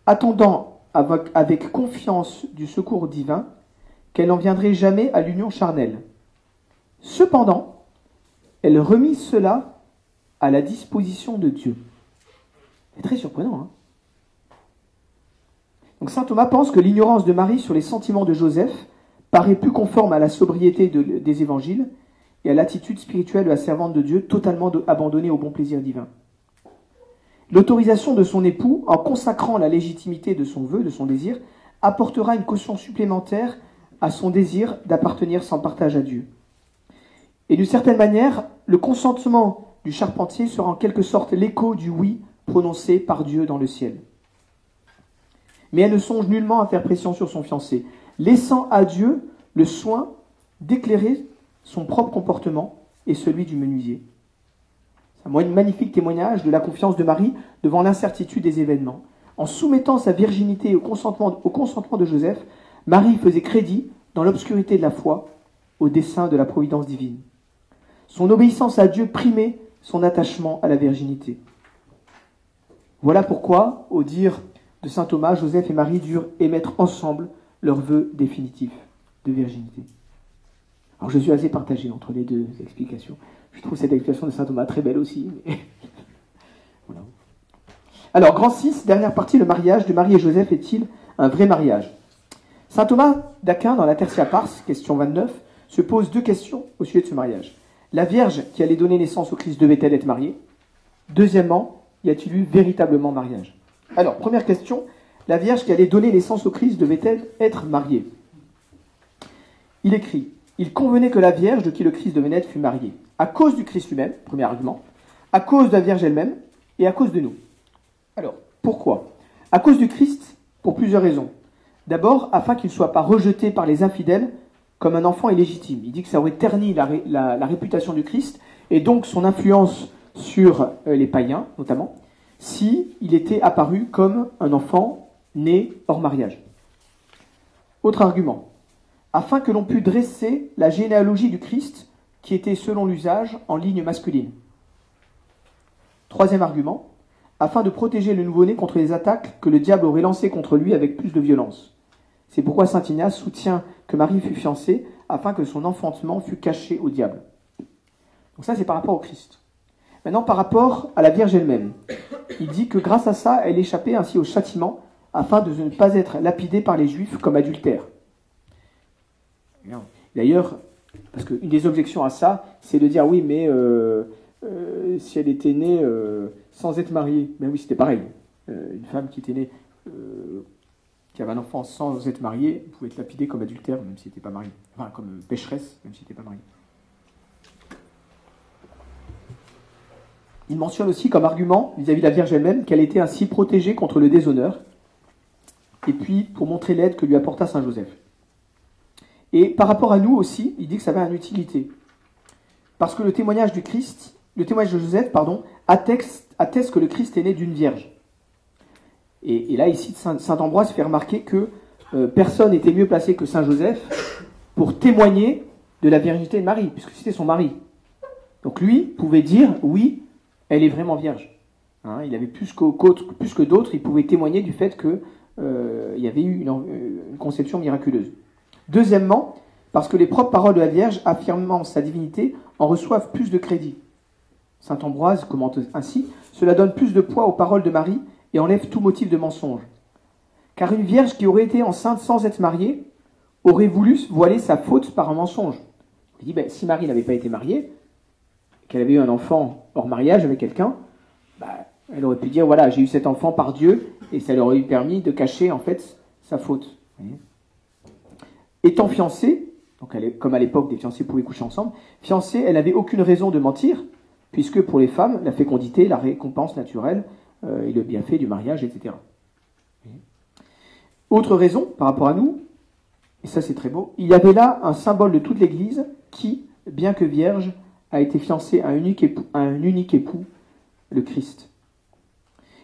attendant avec, confiance du secours divin qu'elle n'en viendrait jamais à l'union charnelle. Cependant, elle remit cela à la disposition de Dieu. C'est très surprenant. Hein Donc saint Thomas pense que l'ignorance de Marie sur les sentiments de Joseph paraît plus conforme à la sobriété de- des évangiles et à l'attitude spirituelle de la servante de Dieu totalement abandonnée au bon plaisir divin. L'autorisation de son époux, en consacrant la légitimité de son vœu, de son désir, apportera une caution supplémentaire à son désir d'appartenir sans partage à Dieu. Et d'une certaine manière, le consentement du charpentier sera en quelque sorte l'écho du oui prononcé par Dieu dans le ciel. Mais elle ne songe nullement à faire pression sur son fiancé, laissant à Dieu le soin d'éclairer son propre comportement et celui du menuisier. C'est un magnifique témoignage de la confiance de Marie devant l'incertitude des événements. En soumettant sa virginité au consentement, au consentement de Joseph, Marie faisait crédit, dans l'obscurité de la foi, au dessein de la providence divine. Son obéissance à Dieu primait son attachement à la virginité. Voilà pourquoi, au dire de saint Thomas, Joseph et Marie durent émettre ensemble leur vœu définitif de virginité. Alors je suis assez partagé entre les deux explications. Je trouve cette explication de saint Thomas très belle aussi. Alors, grand 6, dernière partie, le mariage de Marie et Joseph est-il un vrai mariage? Saint Thomas d'Aquin, dans la Tertia Pars, question 29, se pose deux questions au sujet de ce mariage. La Vierge qui allait donner naissance au Christ devait-elle être mariée? Deuxièmement, y a-t-il eu véritablement mariage? Alors, première question, la Vierge qui allait donner naissance au Christ devait-elle être mariée Il écrit Il convenait que la Vierge de qui le Christ devait naître fût mariée, à cause du Christ lui-même, premier argument, à cause de la Vierge elle-même et à cause de nous. Alors, pourquoi? À cause du Christ, pour plusieurs raisons. D'abord, afin qu'il ne soit pas rejeté par les infidèles comme un enfant illégitime. Il dit que ça aurait terni la, ré- la- la réputation du Christ et donc son influence sur euh, les païens, notamment, si il était apparu comme un enfant né hors mariage. Autre argument, afin que l'on pût dresser la généalogie du Christ qui était, selon l'usage, en ligne masculine. Troisième argument, afin de protéger le nouveau-né contre les attaques que le diable aurait lancées contre lui avec plus de violence. C'est pourquoi saint Ignace soutient que Marie fut fiancée afin que son enfantement fût caché au diable. Donc ça, c'est par rapport au Christ. Maintenant, par rapport à la Vierge elle-même, il dit que grâce à ça, elle échappait ainsi au châtiment afin de ne pas être lapidée par les Juifs comme adultère. D'ailleurs, parce qu'une des objections à ça, c'est de dire oui, mais euh, euh, si elle était née euh, sans être mariée, ben oui, c'était pareil. Une femme qui était née, qui avait un enfant sans être mariée, pouvait être lapidée comme adultère, même si elle n'était pas mariée. Enfin, comme pécheresse, même si elle n'était pas mariée. Il mentionne aussi comme argument vis-à-vis de la Vierge elle-même qu'elle était ainsi protégée contre le déshonneur, et puis pour montrer l'aide que lui apporta Saint Joseph. Et par rapport à nous aussi, il dit que ça avait une utilité. Parce que le témoignage du Christ, le témoignage de Joseph, pardon, atteste, que le Christ est né d'une vierge. Et, là, ici, Saint, Ambroise fait remarquer que euh, personne n'était mieux placé que Saint Joseph pour témoigner de la virginité de Marie, puisque c'était son mari. Donc lui pouvait dire, oui, elle est vraiment vierge. Hein, il avait plus, que d'autres, il pouvait témoigner du fait qu'il y avait eu une, en- une conception miraculeuse. Deuxièmement, parce que les propres paroles de la Vierge affirmant sa divinité en reçoivent plus de crédit. Saint Ambroise commente ainsi Cela donne plus de poids aux paroles de Marie et enlève tout motif de mensonge. Car une vierge qui aurait été enceinte sans être mariée aurait voulu voiler sa faute par un mensonge. Il dit ben, si Marie n'avait pas été mariée, qu'elle avait eu un enfant hors mariage avec quelqu'un, bah, elle aurait pu dire voilà, j'ai eu cet enfant par Dieu, et ça lui aurait permis de cacher en fait sa faute. Étant fiancée, donc comme à l'époque des fiancés pouvaient coucher ensemble, fiancée, elle n'avait aucune raison de mentir, puisque pour les femmes, la fécondité, la récompense naturelle euh, et le bienfait du mariage, etc. Autre raison par rapport à nous, et ça c'est très beau, il y avait là un symbole de toute l'Église qui, bien que vierge, a été fiancée à un unique époux le Christ.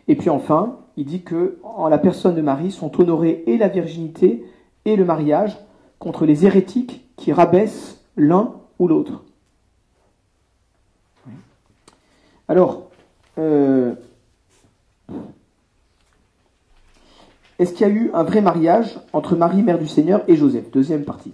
Et puis enfin, il dit que en la personne de Marie sont honorées et la virginité et le mariage contre les hérétiques qui rabaissent l'un ou l'autre. Alors, euh, est-ce qu'il y a eu un vrai mariage entre Marie, mère du Seigneur, et Joseph? Deuxième partie.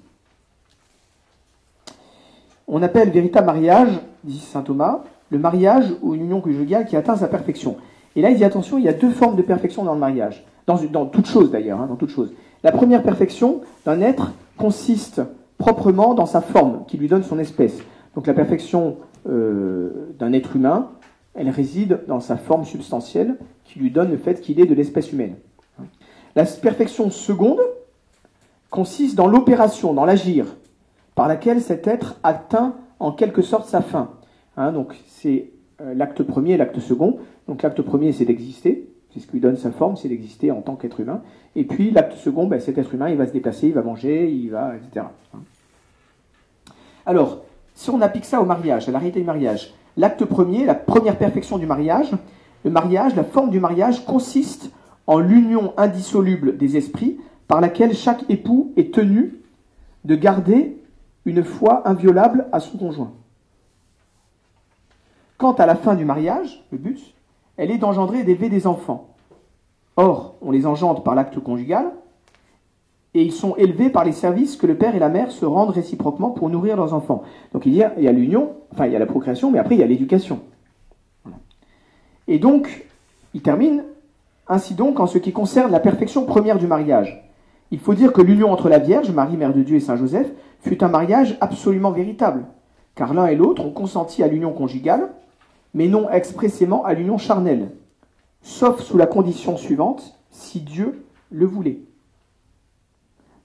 On appelle véritable mariage, dit saint Thomas, le mariage ou une union conjugale qui atteint sa perfection. Et là, il dit attention, il y a deux formes de perfection dans le mariage, dans, dans toute chose d'ailleurs, hein, dans toute chose. La première perfection d'un être consiste proprement dans sa forme, qui lui donne son espèce. Donc la perfection euh, d'un être humain, elle réside dans sa forme substantielle, qui lui donne le fait qu'il est de l'espèce humaine. La perfection seconde consiste dans l'opération, dans l'agir, par laquelle cet être atteint en quelque sorte sa fin. Hein, donc c'est l'acte premier et l'acte second. Donc l'acte premier, c'est d'exister, c'est ce qui lui donne sa forme, c'est d'exister en tant qu'être humain. Et puis l'acte second, ben, cet être humain, il va se déplacer, il va manger, il va, etc. Alors, si on applique ça au mariage, à la réalité du mariage, l'acte premier, la première perfection du mariage, le mariage, la forme du mariage consiste en l'union indissoluble des esprits par laquelle chaque époux est tenu de garder une foi inviolable à son conjoint. Quant à la fin du mariage, le but, elle est d'engendrer et d'élever des enfants. Or, on les engendre par l'acte conjugal, et ils sont élevés par les services que le père et la mère se rendent réciproquement pour nourrir leurs enfants. Donc il y a, l'union, enfin il y a la procréation, mais après il y a l'éducation. Et donc, il termine ainsi donc en ce qui concerne la perfection première du mariage. Il faut dire que l'union entre la Vierge, Marie, Mère de Dieu et Saint Joseph, fut un mariage absolument véritable, car l'un et l'autre ont consenti à l'union conjugale, mais non expressément à l'union charnelle, sauf sous la condition suivante, si Dieu le voulait.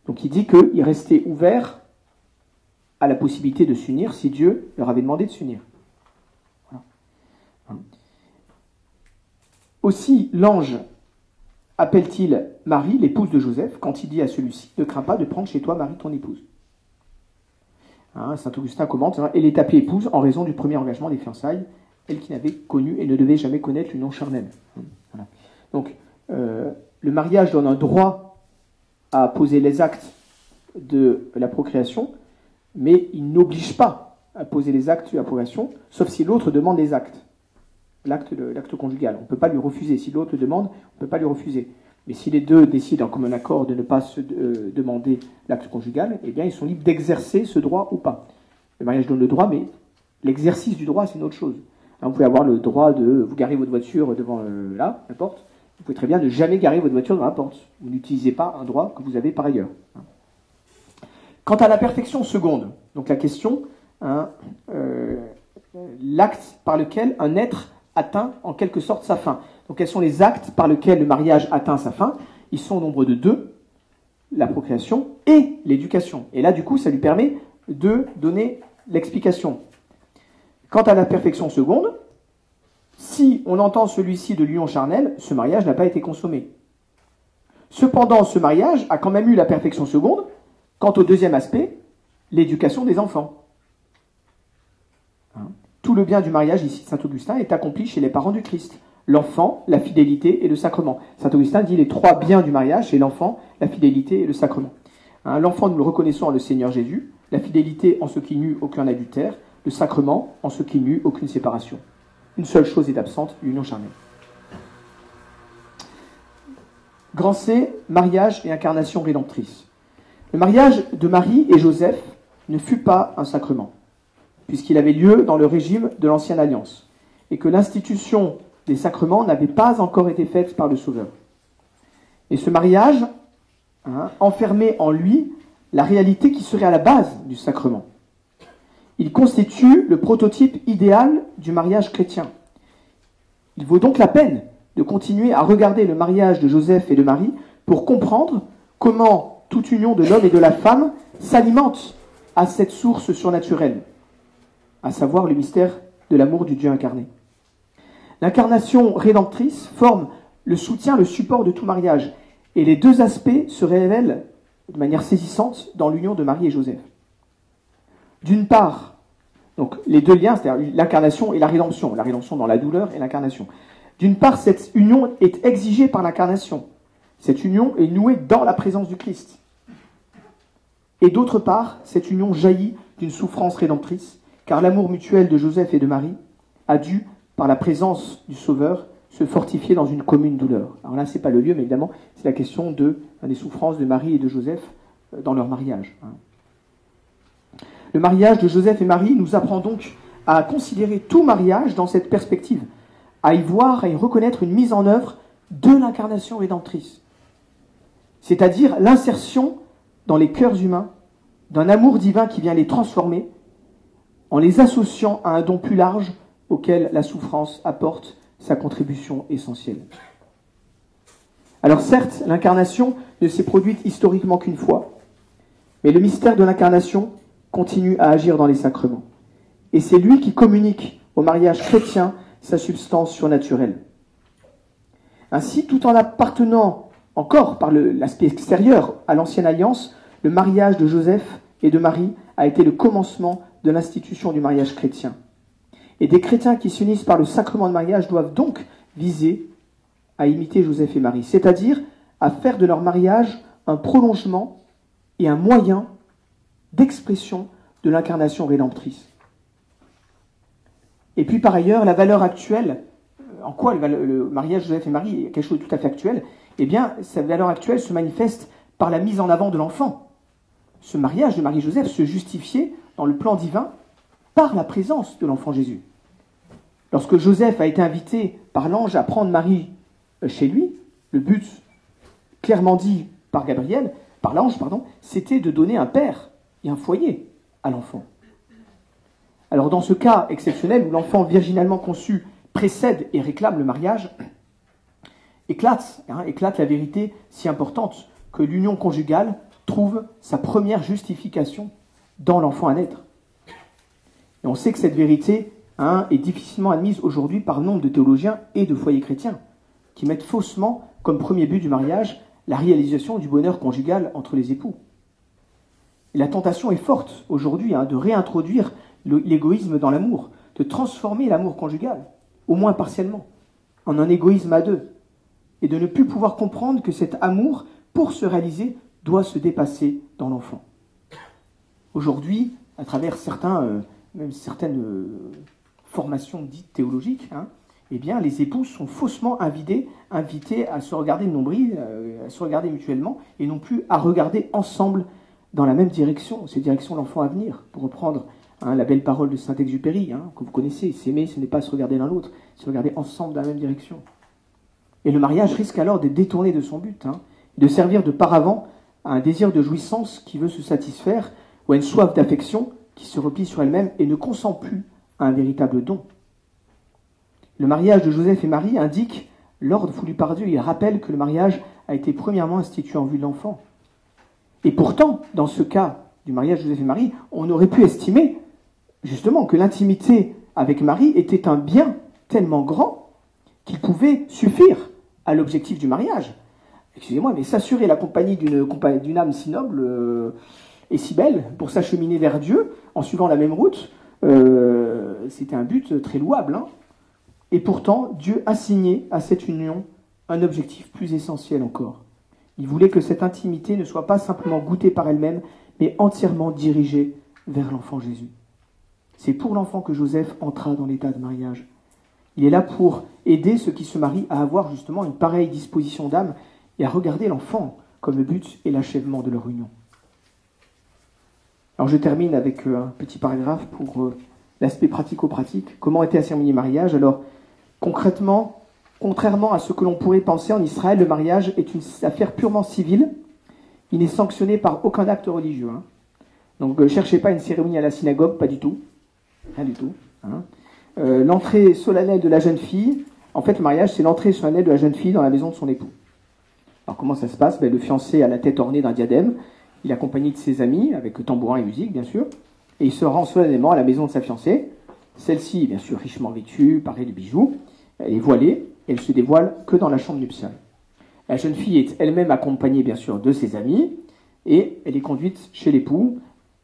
Donc il dit qu'il restait ouvert à la possibilité de s'unir si Dieu leur avait demandé de s'unir. Aussi, l'ange appelle-t-il Marie, l'épouse de Joseph, quand il dit à celui-ci Ne crains pas de prendre chez toi Marie, ton épouse. Hein, Saint Augustin commente hein, Elle est appelée épouse en raison du premier engagement des fiançailles, elle qui n'avait connu et ne devait jamais connaître l'union charnelle. Donc, euh, le mariage donne un droit à poser les actes de la procréation, mais il n'oblige pas à poser les actes de la procréation, sauf si l'autre demande les actes, l'acte, l'acte conjugal. On ne peut pas lui refuser. Si l'autre demande, on ne peut pas lui refuser. Mais si les deux décident en commun accord de ne pas se euh, demander l'acte conjugal, eh bien, ils sont libres d'exercer ce droit ou pas. Le mariage donne le droit, mais l'exercice du droit, c'est une autre chose. Hein, vous pouvez avoir le droit de vous garer votre voiture devant euh, là, la porte, vous pouvez très bien ne jamais garer votre voiture dans la porte. Vous n'utilisez pas un droit que vous avez par ailleurs. Quant à la perfection seconde, donc la question, hein, euh, l'acte par lequel un être atteint en quelque sorte sa fin. Donc quels sont les actes par lesquels le mariage atteint sa fin? Ils sont au nombre de deux, la procréation et l'éducation. Et là, du coup, ça lui permet de donner l'explication. Quant à la perfection seconde, si on entend celui-ci de l'union charnelle, ce mariage n'a pas été consommé. Cependant, ce mariage a quand même eu la perfection seconde quant au deuxième aspect, l'éducation des enfants. Hein? Tout le bien du mariage, ici, Saint Augustin, est accompli chez les parents du Christ. L'enfant, la fidélité et le sacrement. Saint Augustin dit les trois biens du mariage, c'est l'enfant, la fidélité et le sacrement. Hein? L'enfant, nous le reconnaissons en le Seigneur Jésus, la fidélité en ce qui n'eut aucun adultère, le sacrement en ce qui n'eut aucune séparation. Une seule chose est absente, l'union charnelle. Grand C, mariage et incarnation rédemptrice. Le mariage de Marie et Joseph ne fut pas un sacrement, puisqu'il avait lieu dans le régime de l'Ancienne Alliance, et que l'institution des sacrements n'avait pas encore été faite par le Sauveur. Et ce mariage hein, enfermait en lui la réalité qui serait à la base du sacrement. Il constitue le prototype idéal du mariage chrétien. Il vaut donc la peine de continuer à regarder le mariage de Joseph et de Marie pour comprendre comment toute union de l'homme et de la femme s'alimente à cette source surnaturelle, à savoir le mystère de l'amour du Dieu incarné. L'incarnation rédemptrice forme le soutien, le support de tout mariage, et les deux aspects se révèlent de manière saisissante dans l'union de Marie et Joseph. D'une part, donc les deux liens, c'est-à-dire l'incarnation et la rédemption, la rédemption dans la douleur et l'incarnation. D'une part, cette union est exigée par l'incarnation. Cette union est nouée dans la présence du Christ. Et d'autre part, cette union jaillit d'une souffrance rédemptrice, car l'amour mutuel de Joseph et de Marie a dû, par la présence du Sauveur, se fortifier dans une commune douleur. Alors là, ce n'est pas le lieu, mais évidemment, c'est la question de, des souffrances de Marie et de Joseph euh, dans leur mariage. Le mariage de Joseph et Marie nous apprend donc à considérer tout mariage dans cette perspective, à y voir, à y reconnaître une mise en œuvre de l'incarnation rédemptrice, c'est-à-dire l'insertion dans les cœurs humains d'un amour divin qui vient les transformer en les associant à un don plus large auquel la souffrance apporte sa contribution essentielle. Alors certes, l'incarnation ne s'est produite historiquement qu'une fois, mais le mystère de l'incarnation continue à agir dans les sacrements. Et c'est lui qui communique au mariage chrétien sa substance surnaturelle. Ainsi, tout en appartenant encore par l'aspect extérieur à l'ancienne alliance, le mariage de Joseph et de Marie a été le commencement de l'institution du mariage chrétien. Et des chrétiens qui s'unissent par le sacrement de mariage doivent donc viser à imiter Joseph et Marie, c'est-à-dire à faire de leur mariage un prolongement et un moyen d'expression de l'incarnation rédemptrice. Et puis par ailleurs, la valeur actuelle, euh, en quoi le mariage Joseph et Marie est quelque chose de tout à fait actuel Eh bien, sa valeur actuelle se manifeste par la mise en avant de l'enfant. Ce mariage de Marie-Joseph se justifiait dans le plan divin par la présence de l'enfant Jésus. Lorsque Joseph a été invité par l'ange à prendre Marie euh, chez lui, le but clairement dit par Gabriel, par l'ange, pardon, c'était de donner un père et un foyer à l'enfant. Alors dans ce cas exceptionnel où l'enfant virginalement conçu précède et réclame le mariage, éclate, hein, éclate la vérité si importante que l'union conjugale trouve sa première justification dans l'enfant à naître. Et on sait que cette vérité hein, est difficilement admise aujourd'hui par nombre de théologiens et de foyers chrétiens, qui mettent faussement comme premier but du mariage la réalisation du bonheur conjugal entre les époux. La tentation est forte aujourd'hui hein, de réintroduire l'égoïsme dans l'amour, de transformer l'amour conjugal, au moins partiellement, en un égoïsme à deux, et de ne plus pouvoir comprendre que cet amour, pour se réaliser, doit se dépasser dans l'enfant. Aujourd'hui, à travers euh, certaines euh, formations dites théologiques, hein, eh bien, les époux sont faussement invités, invités à se regarder de nombril, euh, à se regarder mutuellement, et non plus à regarder ensemble dans la même direction, c'est direction l'enfant à venir, pour reprendre hein, la belle parole de Saint-Exupéry, hein, que vous connaissez, s'aimer, ce n'est pas se regarder l'un l'autre, se regarder ensemble dans la même direction. Et le mariage risque alors de détourner de son but, de servir de paravent à un désir de jouissance qui veut se satisfaire, ou à une soif d'affection qui se replie sur elle-même et ne consent plus à un véritable don. Le mariage de Joseph et Marie indique l'ordre voulu par Dieu. Il rappelle que le mariage a été premièrement institué en vue de l'enfant. Et pourtant, dans ce cas du mariage Joseph et Marie, on aurait pu estimer justement que l'intimité avec Marie était un bien tellement grand qu'il pouvait suffire à l'objectif du mariage excusez-moi, mais s'assurer la compagnie d'une âme si noble euh, et si belle pour s'acheminer vers Dieu en suivant la même route, euh, c'était un but très louable. Hein. et pourtant, Dieu a signé à cette union un objectif plus essentiel encore. Il voulait que cette intimité ne soit pas simplement goûtée par elle-même, mais entièrement dirigée vers l'enfant Jésus. C'est pour l'enfant que Joseph entra dans l'état de mariage. Il est là pour aider ceux qui se marient à avoir justement une pareille disposition d'âme et à regarder l'enfant comme le but et l'achèvement de leur union. Alors je termine avec euh, un petit paragraphe pour euh, l'aspect pratico-pratique. Comment était asserminé le mariage? Alors concrètement, contrairement à ce que l'on pourrait penser en Israël, le mariage est une affaire purement civile. Il n'est sanctionné par aucun acte religieux. Hein. Donc ne cherchez pas une cérémonie à la synagogue, pas du tout. Rien du tout. Hein. Euh, l'entrée solennelle de la jeune fille, en fait le mariage c'est l'entrée solennelle de la jeune fille dans la maison de son époux. Alors comment ça se passe? Ben, Le fiancé a la tête ornée d'un diadème, il est accompagné de ses amis, avec tambourin et musique bien sûr, et il se rend solennellement à la maison de sa fiancée. Celle-ci, bien sûr, richement vêtue, parée de bijoux, elle est voilée, elle se dévoile que dans la chambre nuptiale. La jeune fille est elle-même accompagnée, bien sûr, de ses amis, et elle est conduite chez l'époux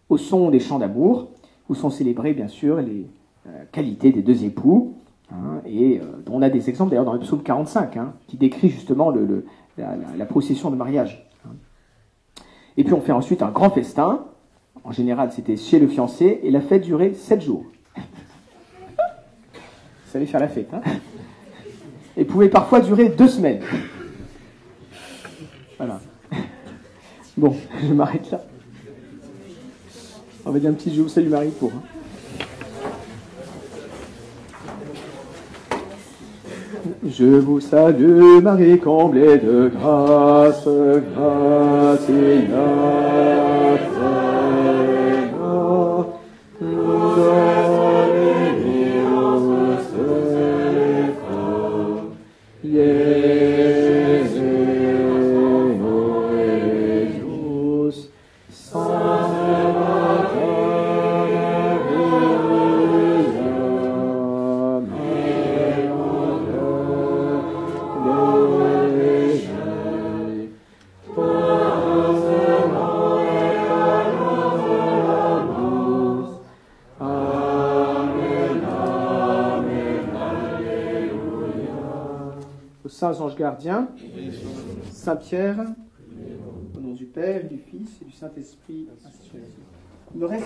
au son des chants d'amour, où sont célébrées bien sûr les euh, qualités des deux époux, hein, et euh, on a des exemples d'ailleurs dans le psaume 45, hein, qui décrit justement la, procession de mariage. Hein. Et puis on fait ensuite un grand festin, en général c'était chez le fiancé, et la fête durait sept jours. Vous savez faire la fête, hein? Et pouvait parfois durer deux semaines. Voilà. Bon, je m'arrête là. On va dire un petit jeu. Salut Marie pour. Hein. Je vous salue, Marie, comblée de grâce, grâce et saints Saint Pierre, au nom du Père, du Fils et du Saint-Esprit. Reste